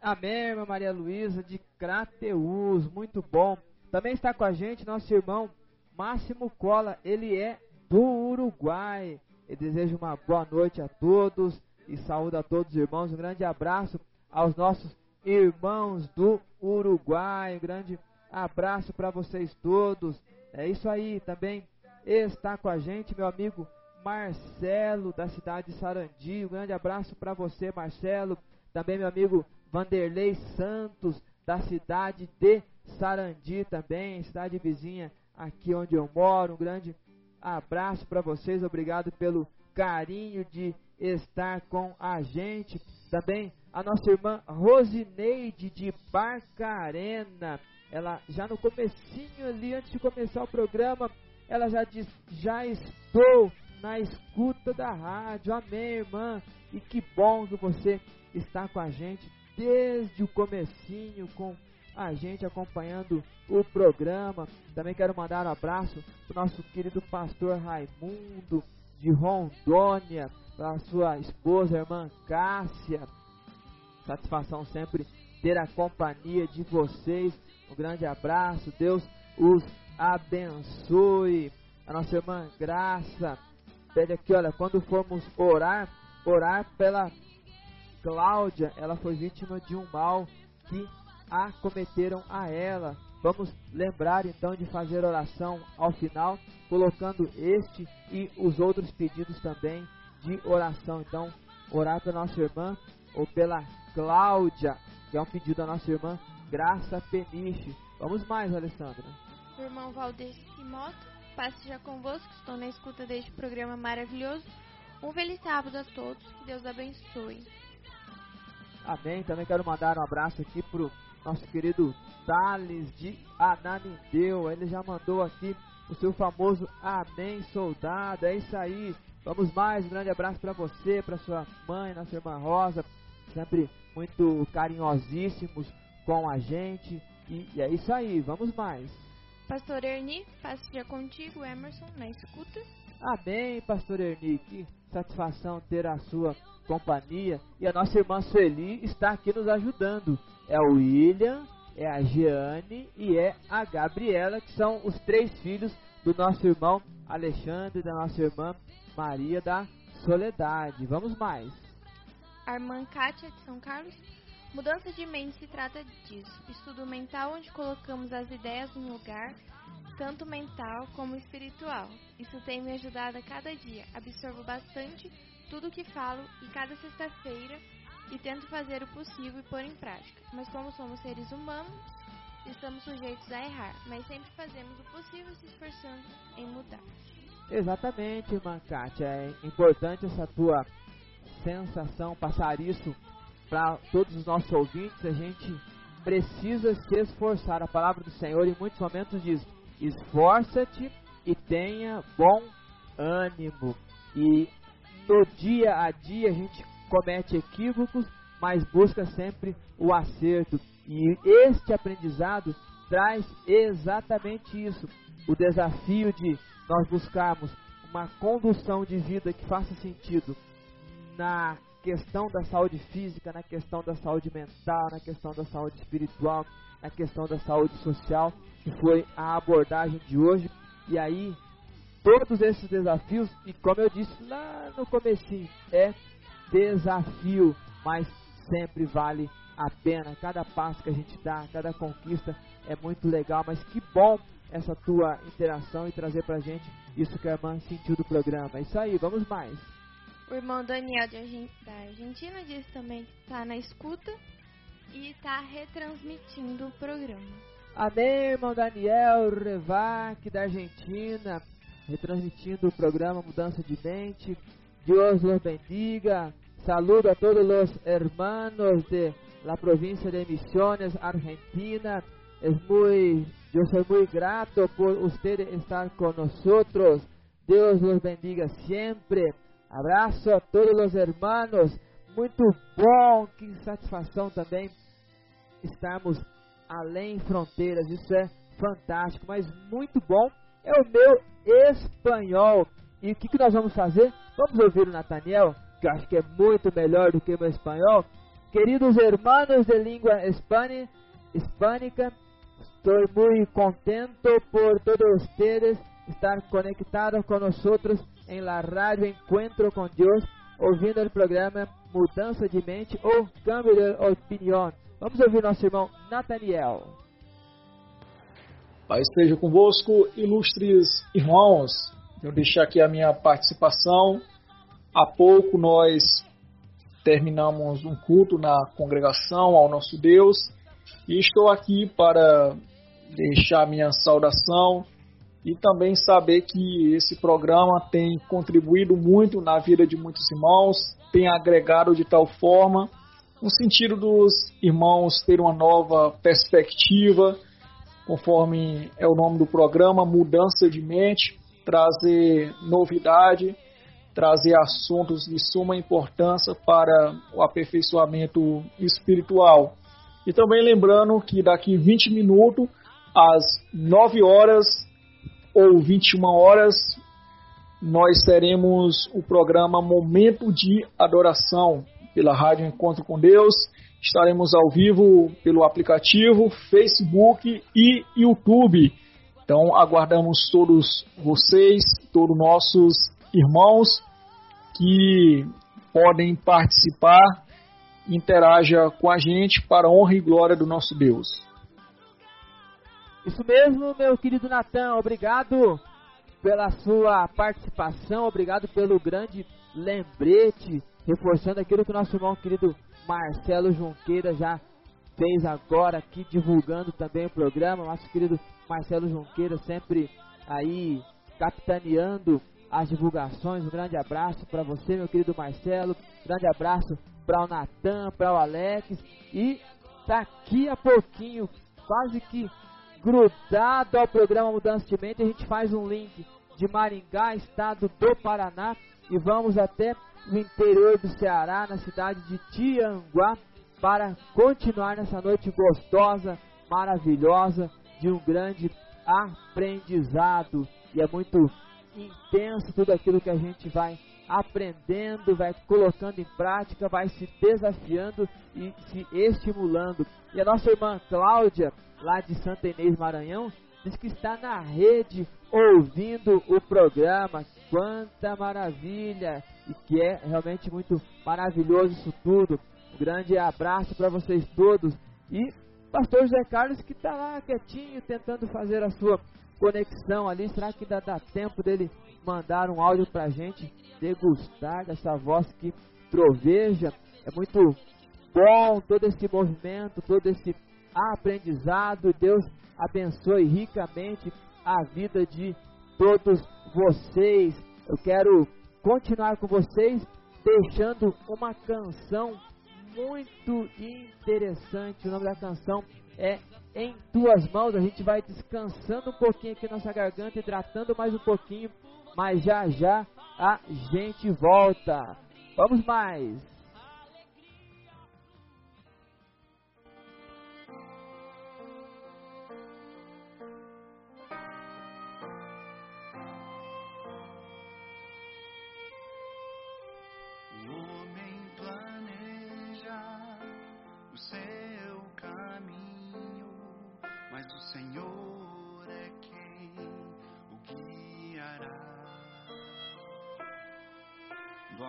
Amém, Maria Luísa de Crateús, muito bom. Também está com a gente nosso irmão Máximo Cola, ele é do Uruguai. Eu desejo uma boa noite a todos e saúda a todos os irmãos. Um grande abraço aos nossos irmãos do Uruguai. Um grande abraço para vocês todos. É isso aí também. Está com a gente meu amigo Marcelo da cidade de Sarandi. Um grande abraço para você, Marcelo. Também meu amigo Vanderlei Santos da cidade de Sarandi também, cidade vizinha aqui onde eu moro. Um grande abraço para vocês. Obrigado pelo carinho de estar com a gente. Também a nossa irmã Rosineide de Barcarena. Ela já no comecinho ali, antes de começar o programa, ela já diz, já estou na escuta da rádio. Amém, irmã. E que bom que você está com a gente desde o comecinho, com a gente acompanhando o programa. Também quero mandar um abraço para o nosso querido pastor Raimundo de Rondônia, para sua esposa, irmã Cássia. Satisfação sempre ter a companhia de vocês. Um grande abraço, Deus os abençoe. A nossa irmã Graça pede aqui, olha, quando formos orar, orar pela Cláudia, ela foi vítima de um mal que acometeram a ela. Vamos lembrar então de fazer oração ao final, colocando este e os outros pedidos também de oração. Então, orar pela nossa irmã ou pela Cláudia, que é um pedido da nossa irmã Graça Peniche. Vamos mais, Alessandra. O irmão Valdir Moto, passe já convosco, estou na escuta deste programa maravilhoso. Um feliz sábado a todos, que Deus abençoe. Amém. Também quero mandar um abraço aqui pro nosso querido Thales de Ananindeu. Ele já mandou aqui o seu famoso Amém, soldado. É isso aí. Vamos mais. Um grande abraço para você, para sua mãe, nossa irmã Rosa. Sempre muito carinhosíssimos com a gente. E, e é isso aí. Vamos mais. Pastor Erni, passe já contigo, Emerson, na escuta. Amém, Pastor Erni. Que satisfação ter a sua companhia. E a nossa irmã Sueli está aqui nos ajudando. É o William, é a Jeane e é a Gabriela, que são os três filhos do nosso irmão Alexandre e da nossa irmã Maria da Soledade. Vamos mais. Irmã Kátia de São Carlos. Mudança de mente se trata disso. Estudo mental onde colocamos as ideias no lugar, tanto mental como espiritual. Isso tem me ajudado a cada dia. Absorvo bastante tudo o que falo e cada sexta-feira e tento fazer o possível e pôr em prática. Mas como somos seres humanos, estamos sujeitos a errar, mas sempre fazemos o possível se esforçando em mudar. Exatamente, irmã Kátia. É importante essa tua sensação, passar isso para todos os nossos ouvintes. A gente precisa se esforçar. A palavra do Senhor em muitos momentos diz: esforça-te e tenha bom ânimo. E no dia a dia a gente comete equívocos, mas busca sempre o acerto. E este aprendizado traz exatamente isso: o desafio de nós buscarmos uma condução de vida que faça sentido na questão da saúde física, na questão da saúde mental, na questão da saúde espiritual, na questão da saúde social, que foi a abordagem de hoje. E aí todos esses desafios e como eu disse lá no comecinho, é desafio, mas sempre vale a pena. Cada passo que a gente dá, cada conquista é muito legal, mas que bom essa tua interação e trazer pra gente isso que a irmã sentiu do programa. É isso aí, vamos mais. O irmão Daniel da Argentina disse também que está na escuta e está retransmitindo o programa. Amém, irmão Daniel Revac da Argentina retransmitindo o programa Mudança de Mente. Deus los bendiga. Saludo a todos los hermanos de la provincia de Misiones, Argentina. Es muy, yo soy muy grato por ustedes estar con nosotros. Deus los bendiga sempre. Abraço a todos os hermanos. Muito bom, que satisfação também estarmos além fronteiras. Isso é fantástico, mas muito bom é o meu espanhol. E o que, que nós vamos fazer? Vamos ouvir o Nathaniel, que eu acho que é muito melhor do que o meu espanhol. Queridos hermanos de língua hispânica, estou muito contento por todos vocês estar conectados nós em la radio Encuentro com Deus ouvindo o programa Mudança de Mente ou Câmbio de Opinião. Vamos ouvir nosso irmão Nathaniel. Pai esteja convosco, ilustres irmãos. Eu deixar aqui a minha participação. Há pouco nós terminamos um culto na congregação ao nosso Deus e estou aqui para deixar minha saudação e também saber que esse programa tem contribuído muito na vida de muitos irmãos, tem agregado de tal forma no sentido dos irmãos terem uma nova perspectiva, conforme é o nome do programa, mudança de mente, trazer novidade, trazer assuntos de suma importância para o aperfeiçoamento espiritual. E também lembrando que daqui 20 minutos, às 9 horas, ou 21 horas, nós teremos o programa Momento de Adoração pela Rádio Encontro com Deus. Estaremos ao vivo pelo aplicativo, Facebook e YouTube. Então aguardamos todos vocês, todos nossos irmãos que podem participar, interaja com a gente para a honra e glória do nosso Deus. Isso mesmo, meu querido Natan, obrigado pela sua participação, obrigado pelo grande lembrete, reforçando aquilo que o nosso irmão querido Marcelo Junqueira já fez agora aqui, divulgando também o programa. Nosso querido Marcelo Junqueira sempre aí capitaneando as divulgações. Um grande abraço para você, meu querido Marcelo. Grande abraço para o Natan, para o Alex. E daqui a pouquinho, quase que grudado ao programa Mudança de Mente, a gente faz um link de Maringá, estado do Paraná, e vamos até o interior do Ceará, na cidade de Tianguá, para continuar nessa noite gostosa, maravilhosa, de um grande aprendizado. E é muito intenso tudo aquilo que a gente vai aprendendo, vai colocando em prática, vai se desafiando e se estimulando. E a nossa irmã Cláudia, lá de Santa Inês Maranhão, diz que está na rede ouvindo o programa. Quanta maravilha! E que é realmente muito maravilhoso isso tudo. Um grande abraço para vocês todos. E pastor José Carlos que está lá quietinho tentando fazer a sua conexão ali. Será que ainda dá tempo dele mandar um áudio para a gente degustar dessa voz que troveja? É muito bom todo esse movimento, todo esse aprendizado. Deus abençoe ricamente a vida de todos vocês. Eu quero continuar com vocês deixando uma canção muito interessante. O nome da canção é Em Tuas Mãos. A gente vai descansando um pouquinho aqui nossa garganta, hidratando mais um pouquinho, mas já já a gente volta. Vamos mais!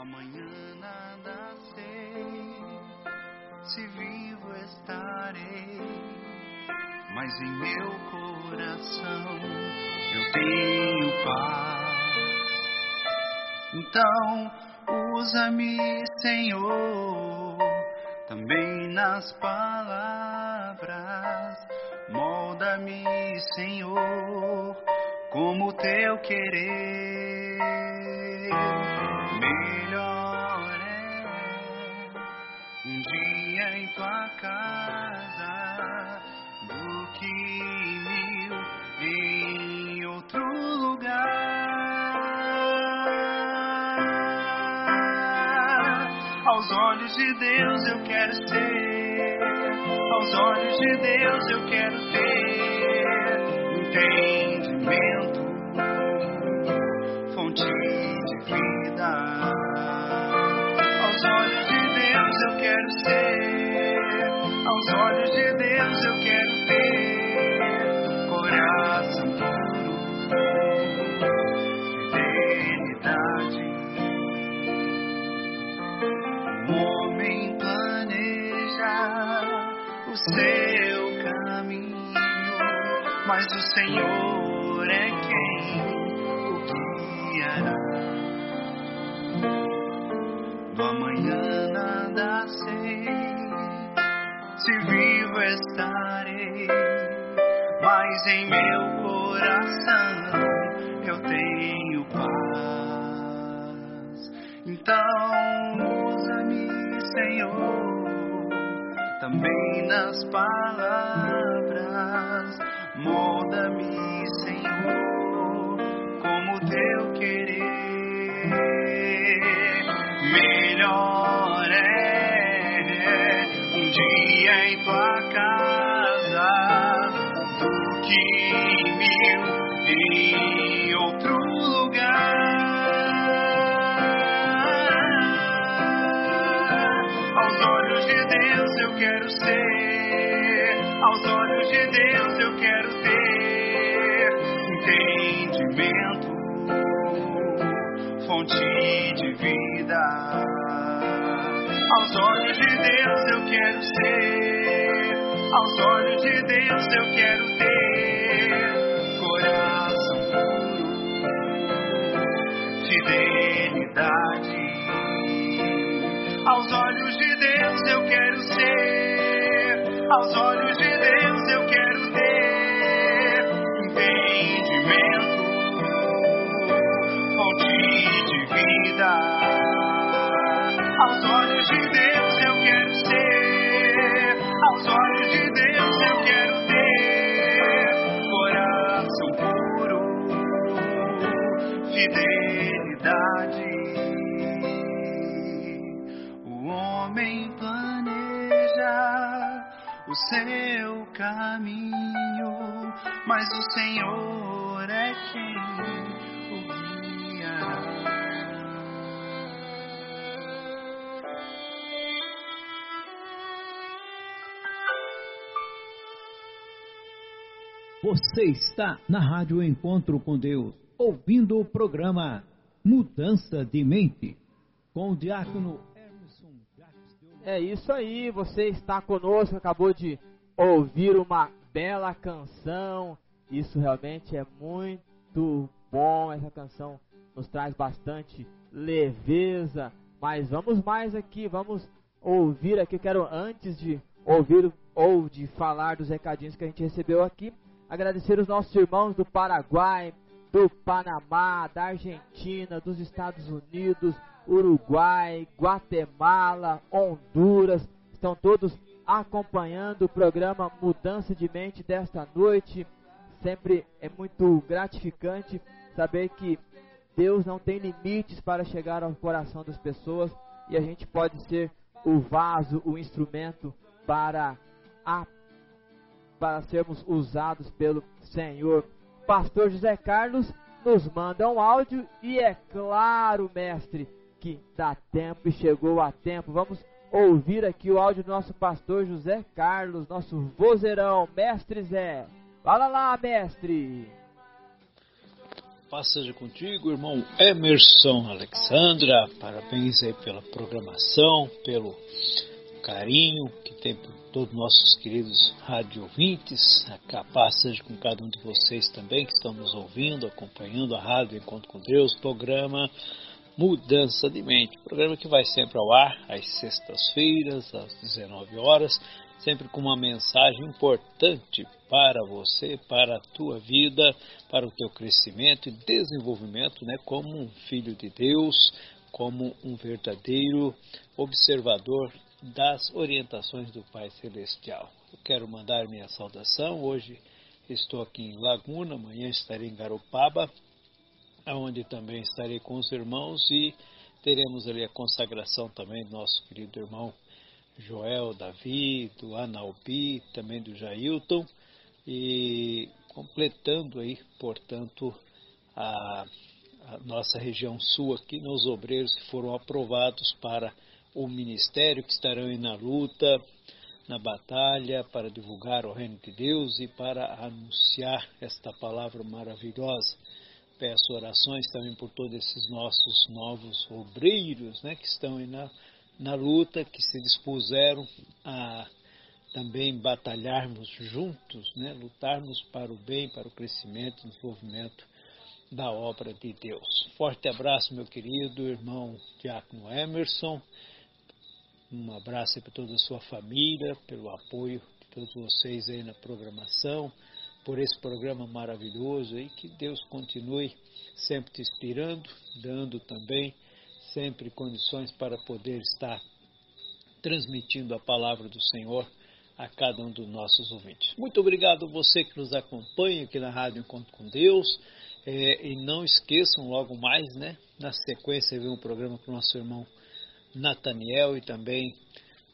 Amanhã nada sei, se vivo estarei, mas em meu coração eu tenho paz. Então, usa-me, Senhor, também nas palavras molda-me, Senhor, como teu querer. Melhor é um dia em tua casa do que mil em outro lugar. Aos olhos de Deus eu quero ser aos olhos de Deus eu quero ter entendimento, Senhor é quem o guiará. Do amanhã nada sei, se vivo estarei, mas em meu coração eu tenho paz. Então usa-me, Senhor também nas palavras. Molda-me, Senhor, como teu querer. Melhor é um dia em tua casa do que mil em outro lugar. Aos olhos de Deus eu quero ser, aos olhos de Deus entendimento, fonte de vida. Aos olhos de Deus eu quero ser, aos olhos de Deus eu quero ter coração puro, fidelidade. Aos olhos de Deus eu quero ser, aos olhos de de vida. Aos olhos de Deus eu quero ser, aos olhos de Deus eu quero ter coração puro, fidelidade. O homem planeja o seu caminho, mas o Senhor é quem. Você está na Rádio Encontro com Deus, ouvindo o programa Mudança de Mente, com o diácono Emerson É isso aí, você está conosco, acabou de ouvir uma bela canção. Isso realmente é muito bom. Essa canção nos traz bastante leveza. Mas vamos mais aqui, vamos ouvir aqui. Eu quero antes de ouvir ou de falar dos recadinhos que a gente recebeu aqui, agradecer os nossos irmãos do Paraguai, do Panamá, da Argentina, dos Estados Unidos, Uruguai, Guatemala, Honduras, estão todos acompanhando o programa Mudança de Mente desta noite. Sempre é muito gratificante saber que Deus não tem limites para chegar ao coração das pessoas e a gente pode ser o vaso, o instrumento para a para sermos usados pelo Senhor. Pastor José Carlos nos manda um áudio e é claro, mestre, que dá tempo e chegou a tempo. Vamos ouvir aqui o áudio do nosso pastor José Carlos, nosso vozeirão, mestre Zé. Fala lá, mestre. Paz seja contigo, irmão Emerson Alexandra. Parabéns aí pela programação, pelo carinho que tem por todos nossos queridos rádio ouvintes. A paz seja com cada um de vocês também que estão nos ouvindo, acompanhando a Rádio Encontro com Deus, programa Mudança de Mente. Programa que vai sempre ao ar às sextas-feiras, às 19 horas, sempre com uma mensagem importante para você, para a tua vida, para o teu crescimento e desenvolvimento, né, como um filho de Deus, como um verdadeiro observador das orientações do Pai Celestial. Eu quero mandar minha saudação. Hoje estou aqui em Laguna, amanhã estarei em Garopaba, onde também estarei com os irmãos e teremos ali a consagração também do nosso querido irmão Joel Davi, do Analbi, também do Jailton, e completando aí, portanto, a, a nossa região sul aqui, nos obreiros que foram aprovados para o ministério, que estarão aí na luta, na batalha, para divulgar o reino de Deus e para anunciar esta palavra maravilhosa. Peço orações também por todos esses nossos novos obreiros né, que estão aí na, na luta, que se dispuseram a também batalharmos juntos, né? lutarmos para o bem, para o crescimento e desenvolvimento da obra de Deus. Forte abraço, meu querido irmão Diácono Emerson. Um abraço para toda a sua família, pelo apoio de todos vocês aí na programação, por esse programa maravilhoso aí. Que Deus continue sempre te inspirando, dando também sempre condições para poder estar transmitindo a palavra do Senhor a cada um dos nossos ouvintes. Muito obrigado você que nos acompanha aqui na Rádio Encontro com Deus. É, e não esqueçam logo mais, né? Na sequência vem um programa com o nosso irmão Nathaniel e também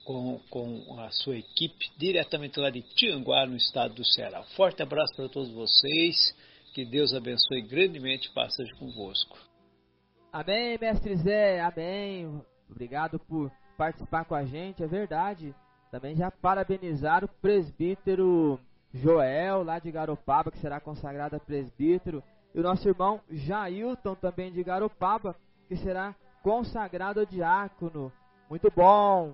com, com a sua equipe, diretamente lá de Tianguá, no estado do Ceará. Forte abraço para todos vocês. Que Deus abençoe grandemente e passe convosco. Amém, mestre Zé, amém. Obrigado por participar com a gente, é verdade. Também já parabenizar o presbítero Joel, lá de Garopaba, que será consagrado a presbítero. E o nosso irmão Jailton, também de Garopaba, que será consagrado a diácono. Muito bom!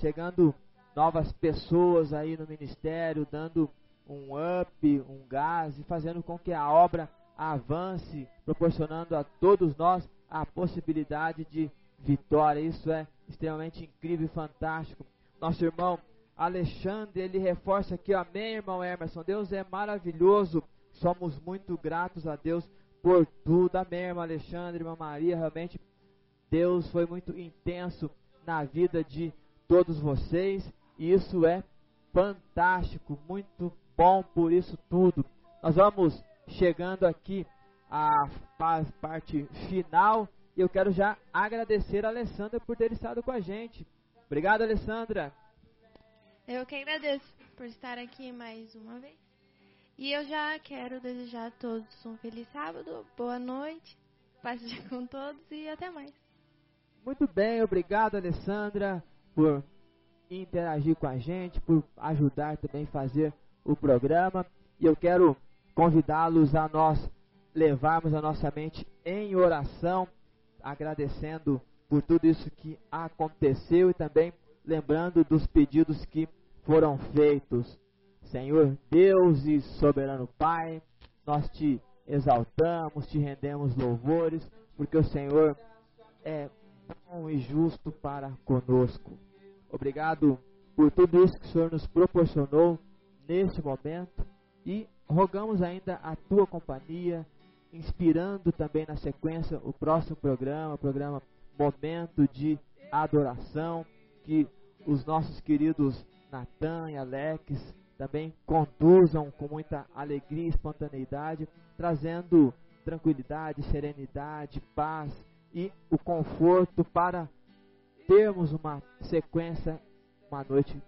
Chegando novas pessoas aí no ministério, dando um up, um gás e fazendo com que a obra avance, proporcionando a todos nós a possibilidade de vitória. Isso é extremamente incrível e fantástico. Nosso irmão Alexandre, ele reforça aqui, amém, irmão Emerson. Deus é maravilhoso. Somos muito gratos a Deus por tudo. Amém, irmão Alexandre, irmã Maria. Realmente, Deus foi muito intenso na vida de todos vocês. E isso é fantástico, muito bom por isso tudo. Nós vamos chegando aqui à parte final. E eu quero já agradecer a Alessandra por ter estado com a gente. Obrigado, Alessandra. Eu que agradeço por estar aqui mais uma vez. E eu já quero desejar a todos um feliz sábado, boa noite, paz com todos e até mais. Muito bem, obrigado, Alessandra, por interagir com a gente, por ajudar também a fazer o programa. E eu quero convidá-los a nós levarmos a nossa mente em oração, agradecendo por tudo isso que aconteceu e também lembrando dos pedidos que foram feitos. Senhor Deus e soberano Pai, nós te exaltamos, te rendemos louvores, porque o Senhor é bom e justo para conosco. Obrigado por tudo isso que o Senhor nos proporcionou neste momento e rogamos ainda a tua companhia, inspirando também na sequência o próximo programa, o programa Momento de Adoração, que os nossos queridos Natan e Alex também conduzam com muita alegria e espontaneidade, trazendo tranquilidade, serenidade, paz e o conforto para termos uma sequência, uma noite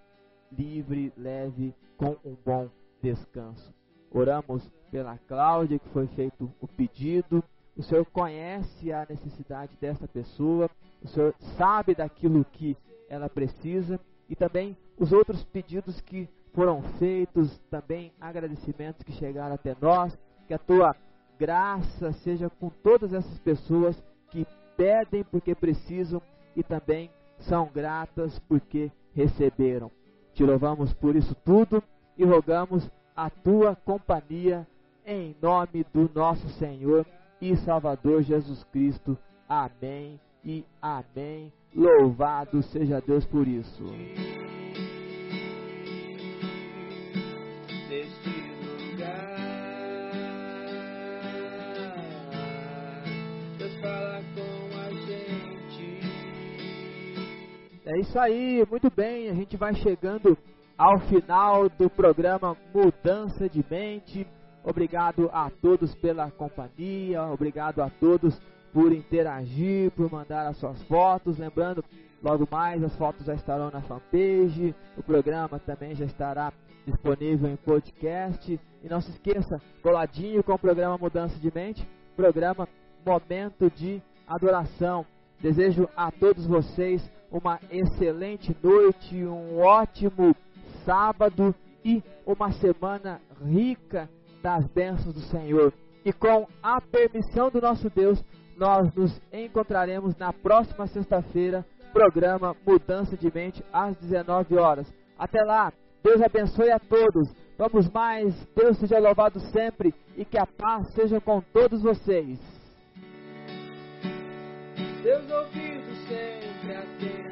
livre, leve, com um bom descanso. Oramos pela Cláudia, que foi feito o pedido. O Senhor conhece a necessidade dessa pessoa, o Senhor sabe daquilo que ela precisa e também os outros pedidos que foram feitos, também agradecimentos que chegaram até nós. Que a tua graça seja com todas essas pessoas que pedem porque precisam e também são gratas porque receberam. Te louvamos por isso tudo e rogamos a tua companhia em nome do nosso Senhor e Salvador Jesus Cristo. Amém e amém. Louvado seja Deus por isso. É isso aí, muito bem. A gente vai chegando ao final do programa Mudança de Mente. Obrigado a todos pela companhia, obrigado a todos por interagir, por mandar as suas fotos. Lembrando, logo mais as fotos já estarão na fanpage, o programa também já estará disponível em podcast. E não se esqueça, coladinho com o programa Mudança de Mente, programa Momento de Adoração. Desejo a todos vocês uma excelente noite, um ótimo sábado e uma semana rica das bênçãos do Senhor. E com a permissão do nosso Deus, nós nos encontraremos na próxima sexta-feira, programa Mudança de Mente às 19 horas. Até lá, Deus abençoe a todos. Vamos mais. Deus seja louvado sempre e que a paz seja com todos vocês. Deus ouvido sempre atento,